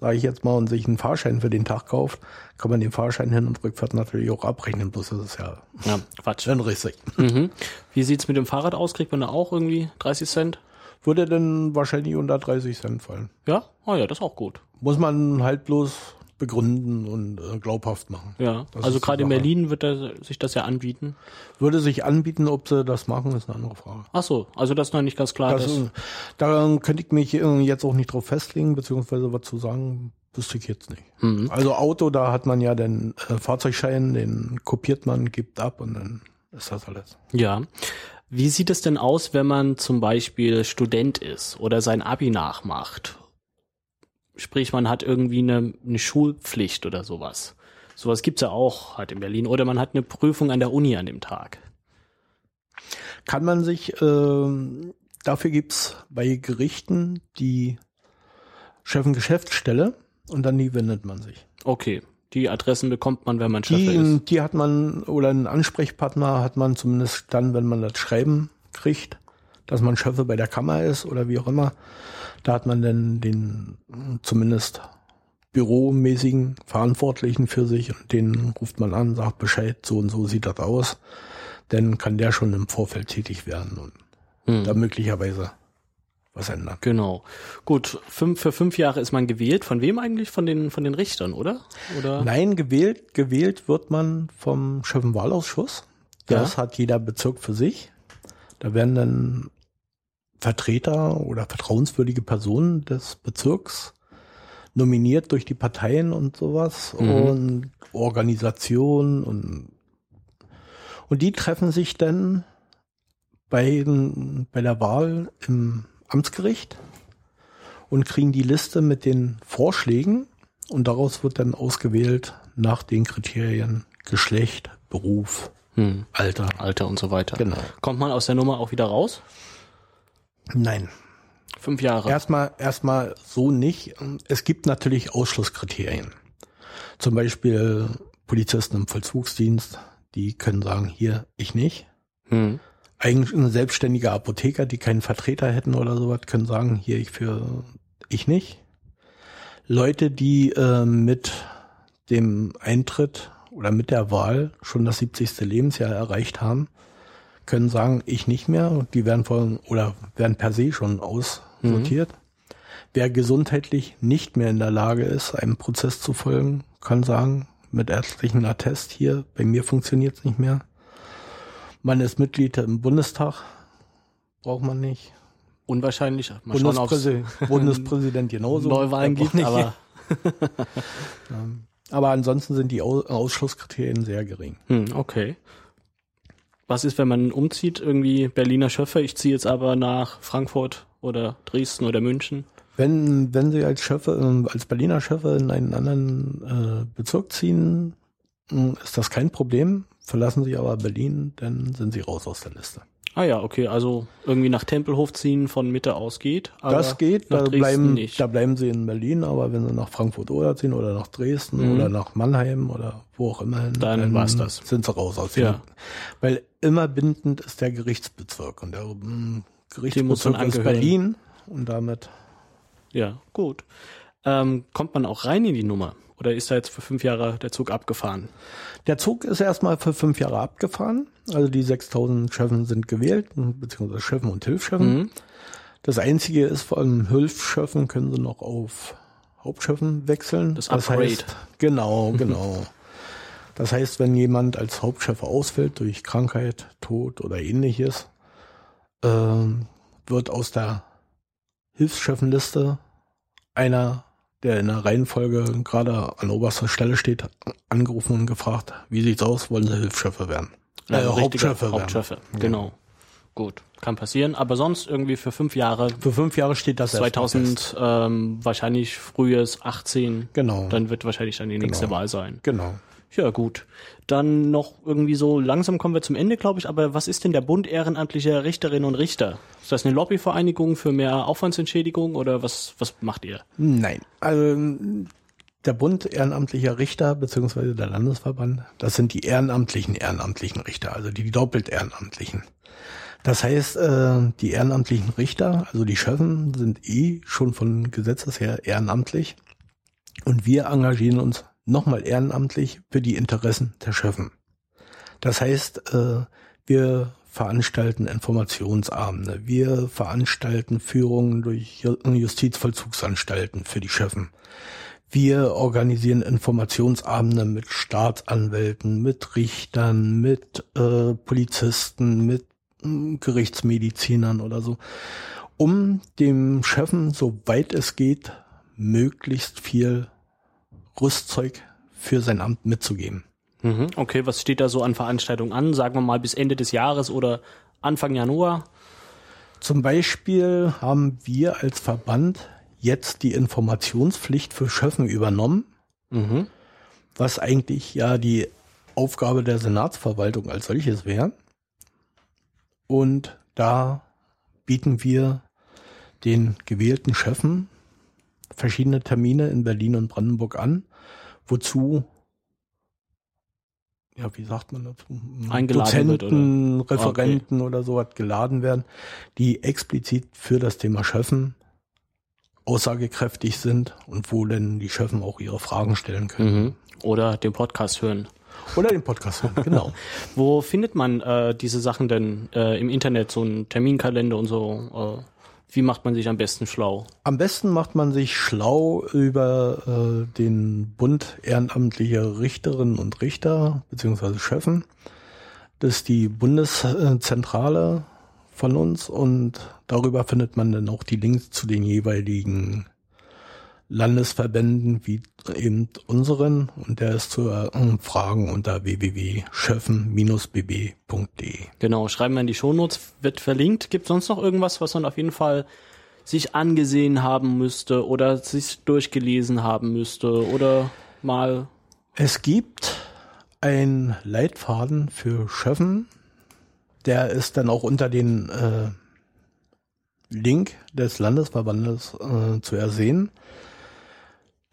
sage ich jetzt mal, und sich einen Fahrschein für den Tag kauft, kann man den Fahrschein hin und rückwärts natürlich auch abrechnen. Bloß das ist ja Ja, Quatsch. dann richtig. Mhm. Wie sieht's mit dem Fahrrad aus? Kriegt man da auch irgendwie 30 Cent? Würde dann wahrscheinlich unter 30 Cent fallen. Ja? Oh ja, das ist auch gut. Muss man halt bloß begründen und äh, glaubhaft machen. Ja, Das also ist gerade in. Berlin wird da, sich das ja anbieten. Würde sich anbieten, ob sie das machen, ist eine andere Frage. Ach so, also das ist noch nicht ganz klar. Das, äh, da könnte ich mich jetzt auch nicht drauf festlegen, beziehungsweise was zu sagen, wüsste ich jetzt nicht. Mhm. Also Auto, da hat man ja den äh, Fahrzeugschein, den kopiert man, gibt ab und dann ist das alles. Ja. Wie sieht es denn aus, wenn man zum Beispiel Student ist oder sein Abi nachmacht? Sprich, man hat irgendwie eine, eine Schulpflicht oder sowas. Sowas gibt's ja auch halt in Berlin. Oder man hat eine Prüfung an der Uni an dem Tag. Kann man sich, ähm, dafür gibt's bei Gerichten die Chef- und Geschäftsstelle und an die wendet man sich. Okay. Die Adressen bekommt man, wenn man Chef ist. Die, die hat man, oder einen Ansprechpartner hat man zumindest dann, wenn man das Schreiben kriegt, dass man Schöffe bei der Kammer ist oder wie auch immer. Da hat man dann den zumindest büromäßigen Verantwortlichen für sich und den ruft man an, sagt Bescheid, so und so sieht das aus. Dann kann der schon im Vorfeld tätig werden und Hm. da möglicherweise was ändern. Genau. Gut, fünf, für fünf Jahre ist man gewählt. Von wem eigentlich? Von den, von den Richtern, oder? Oder? Nein, gewählt, gewählt wird man vom Schöffenwahlausschuss. Das hat jeder Bezirk für sich. Da werden dann Vertreter oder vertrauenswürdige Personen des Bezirks nominiert durch die Parteien und sowas Mhm. und Organisationen und und die treffen sich dann bei, bei der Wahl im Amtsgericht und kriegen die Liste mit den Vorschlägen und daraus wird dann ausgewählt nach den Kriterien Geschlecht, Beruf, Hm. Alter. Alter und so weiter. Genau. Kommt man aus der Nummer auch wieder raus? Nein, Fünf Jahre. erstmal erstmal so nicht. Es gibt natürlich Ausschlusskriterien. Zum Beispiel Polizisten im Vollzugsdienst, die können sagen, hier, ich nicht. Hm. Eigentlich ein selbstständiger Apotheker, die keinen Vertreter hätten oder sowas, können sagen, hier, ich für, ich nicht. Leute, die äh, mit dem Eintritt oder mit der Wahl schon das 70. Lebensjahr erreicht haben, können sagen, ich nicht mehr. Und die werden von oder werden per se schon aussortiert. Wer gesundheitlich nicht mehr in der Lage ist, einem Prozess zu folgen, kann sagen, mit ärztlichem Attest hier, bei mir funktioniert es nicht mehr. Man ist Mitglied im Bundestag, braucht man nicht. Unwahrscheinlich. Mal schauen, Bundespräsi *laughs* Bundespräsident genauso. Neuwahlen gibt, nicht. aber *laughs* aber ansonsten sind die Au- Ausschlusskriterien sehr gering. hm, okay. Was ist, wenn man umzieht, irgendwie Berliner Schöffe, ich ziehe jetzt aber nach Frankfurt oder Dresden oder München? Wenn, wenn Sie als Schöffe, äh, als Berliner Schöffe in einen anderen äh, Bezirk ziehen, mh, ist das kein Problem. Verlassen Sie aber Berlin, dann sind Sie raus aus der Liste. Ah ja, okay, also irgendwie nach Tempelhof ziehen von Mitte aus geht. Aber das geht, nach da Dresden bleiben, nicht. da bleiben Sie in Berlin, aber wenn Sie nach Frankfurt oder ziehen oder nach Dresden Mhm. oder nach Mannheim oder wo auch immer hin, Dann war's das. sind Sie raus aus Ja. Weil immer bindend ist der Gerichtsbezirk und der man Gerichtsbezirk ist. Berlin und damit Ja, gut. Ähm, kommt man auch rein in die Nummer? Oder ist da jetzt für fünf Jahre der Zug abgefahren? Der Zug ist erstmal für fünf Jahre abgefahren. Also die 6000 Chefen sind gewählt, beziehungsweise Chefen und Hilfschefen. Mhm. Das Einzige ist, vor allem Hilfschefen können sie noch auf Hauptchefen wechseln. Das Upgrade. heißt, genau, *laughs* genau. Das heißt, wenn jemand als Hauptchef ausfällt durch Krankheit, Tod oder ähnliches, ähm, wird aus der Hilfschefenliste einer, der in der Reihenfolge gerade an oberster Stelle steht, angerufen und gefragt, wie sieht's aus, wollen Sie Hilfschefe werden? Äh, Also richtiger Hauptchefe werden. Genau. Gut, kann passieren. Aber sonst irgendwie für fünf Jahre, Für fünf Jahre steht das erstmal fest. 2000 ähm, wahrscheinlich frühes 18, Genau. dann wird wahrscheinlich dann die nächste Genau. Wahl sein. Genau. Ja, gut. Dann noch irgendwie so langsam kommen wir zum Ende, glaube ich. Aber was ist denn der Bund ehrenamtlicher Richterinnen und Richter? Ist das eine Lobbyvereinigung für mehr Aufwandsentschädigung oder was, was macht ihr? Nein, also der Bund ehrenamtlicher Richter beziehungsweise der Landesverband, das sind die ehrenamtlichen ehrenamtlichen Richter, also die doppelt ehrenamtlichen. Das heißt, äh, die ehrenamtlichen Richter, also die Schöffen, sind eh schon von Gesetzes her ehrenamtlich und wir engagieren uns nochmal ehrenamtlich für die Interessen der Schöffen. Das heißt, äh, wir veranstalten Informationsabende, wir veranstalten Führungen durch Justizvollzugsanstalten für die Schöffen. Wir organisieren Informationsabende mit Staatsanwälten, mit Richtern, mit äh, Polizisten, mit äh, Gerichtsmedizinern oder so, um dem Chefen, soweit es geht, möglichst viel Rüstzeug für sein Amt mitzugeben. Mhm, okay, was steht da so an Veranstaltungen an? Sagen wir mal bis Ende des Jahres oder Anfang Januar? Zum Beispiel haben wir als Verband jetzt die Informationspflicht für Schöffen übernommen, mhm. was eigentlich ja die Aufgabe der Senatsverwaltung als solches wäre. Und da bieten wir den gewählten Schöffen verschiedene Termine in Berlin und Brandenburg an, wozu ja, wie sagt man dazu? Eingeladen Dozenten, wird, oder? Referenten okay. oder so hat geladen werden, die explizit für das Thema Schöffen aussagekräftig sind und wo denn die Schöffen auch ihre Fragen stellen können. Mhm. Oder den Podcast hören. Oder den Podcast hören, *laughs* genau. wo findet man äh, diese Sachen denn äh, im Internet, so ein Terminkalender und so? Äh, wie macht man sich am besten schlau? Am besten macht man sich schlau über äh, den Bund ehrenamtlicher Richterinnen und Richter beziehungsweise Schöffen. Das ist die Bundeszentrale von uns und darüber findet man dann auch die Links zu den jeweiligen Landesverbänden wie eben unseren und der ist zu äh, Fragen unter www.schöffen-bb.de. Genau, schreiben wir in die Shownotes, wird verlinkt. Gibt sonst noch irgendwas, was man auf jeden Fall sich angesehen haben müsste oder sich durchgelesen haben müsste oder mal? Es gibt ein Leitfaden für Schöffen, der ist dann auch unter den äh, Link des Landesverbandes äh, zu ersehen.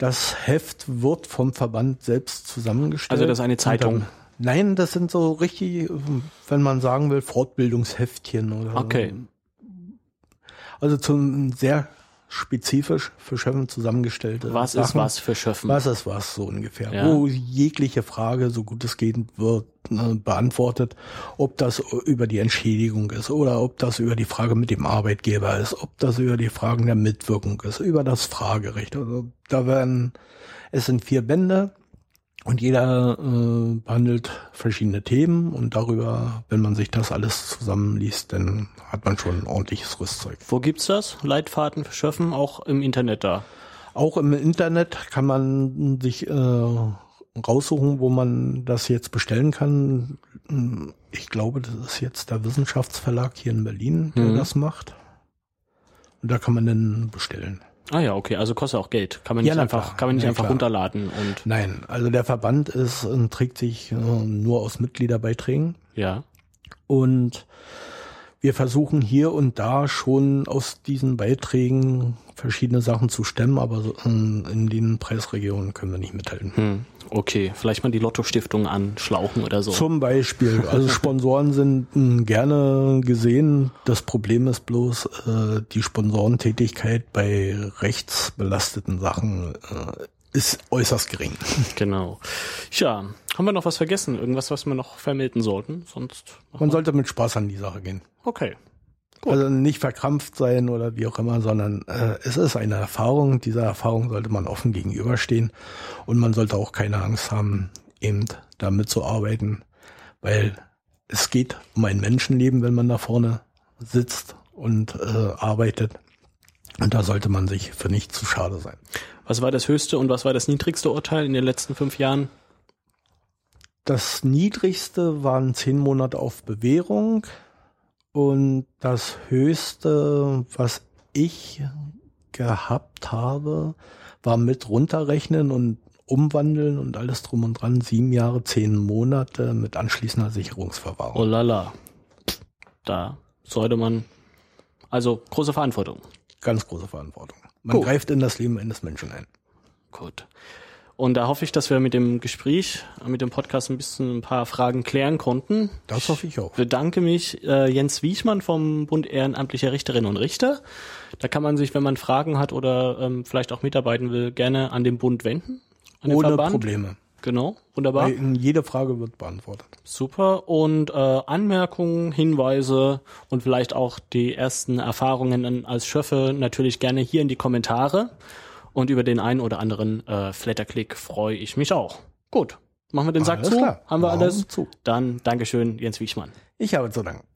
Das Heft wird vom Verband selbst zusammengestellt. Also das ist eine Zeitung. Nein, das sind so richtig, wenn man sagen will, Fortbildungsheftchen oder. Okay. Also zum sehr spezifisch für Schöffen zusammengestellte. Was Sachen. ist was für Schöffen? Was ist was so ungefähr? Ja. Wo jegliche Frage, so gut es geht, wird ne, beantwortet, ob das über die Entschädigung ist oder ob das über die Frage mit dem Arbeitgeber ist, ob das über die Fragen der Mitwirkung ist, über das Fragerecht. Also da werden, es sind vier Bände, und jeder äh, behandelt verschiedene Themen und darüber, wenn man sich das alles zusammenliest, dann hat man schon ein ordentliches Rüstzeug. Wo gibt's das? Leitfaden für Schöffen auch im Internet da? Auch im Internet kann man sich äh, raussuchen, wo man das jetzt bestellen kann. Ich glaube, das ist jetzt der Wissenschaftsverlag hier in Berlin, der mhm. das macht. Und da kann man dann bestellen. Ah ja, okay, also kostet auch Geld. Kann man nicht ja, einfach, kann man nicht ja, einfach klar. runterladen und. Nein, also der Verband ist und trägt sich äh, nur aus Mitgliederbeiträgen. Ja. Und wir versuchen hier und da schon aus diesen Beiträgen verschiedene Sachen zu stemmen, aber in, in den Preisregionen können wir nicht mithalten. Hm. Okay, vielleicht mal die Lotto-Stiftung anschlauchen oder so. Zum Beispiel. Also *laughs* Sponsoren sind hm, gerne gesehen. Das Problem ist bloß, äh, die Sponsorentätigkeit bei rechtsbelasteten Sachen äh, ist äußerst gering. *laughs* Genau. Ja, haben wir noch was vergessen? Irgendwas, was wir noch vermelden sollten? Sonst. Man sollte mit Spaß an die Sache gehen. Okay. Gut. Also nicht verkrampft sein oder wie auch immer, sondern äh, es ist eine Erfahrung. Dieser Erfahrung sollte man offen gegenüberstehen und man sollte auch keine Angst haben, eben damit zu arbeiten, weil es geht um ein Menschenleben, wenn man da vorne sitzt und äh, arbeitet. Und da sollte man sich für nichts zu schade sein. Was war das höchste und was war das niedrigste Urteil in den letzten fünf Jahren? Das niedrigste waren zehn Monate auf Bewährung. Und das höchste, was ich gehabt habe, war mit runterrechnen und umwandeln und alles drum und dran. Sieben Jahre, zehn Monate mit anschließender Sicherungsverwahrung. Oh lala. Da sollte man, also große Verantwortung. Ganz große Verantwortung. Man Gut. greift in das Leben eines Menschen ein. Gut. Und da hoffe ich, dass wir mit dem Gespräch, mit dem Podcast ein bisschen ein paar Fragen klären konnten. Das hoffe ich auch. bedanke mich äh, Jens Wiechmann vom Bund Ehrenamtlicher Richterinnen und Richter. Da kann man sich, wenn man Fragen hat oder ähm, vielleicht auch mitarbeiten will, gerne an den Bund wenden. An Ohne. Probleme. Genau, wunderbar. Weil jede Frage wird beantwortet. Super. Und äh, Anmerkungen, Hinweise und vielleicht auch die ersten Erfahrungen als Schöffe natürlich gerne hier in die Kommentare. Und über den einen oder anderen äh, Flatterklick freue ich mich auch. Gut, machen wir den Sack Alles zu. klar. Haben wir alles? zu. Dann Dankeschön, Jens Wiechmann. Ich habe zu danken.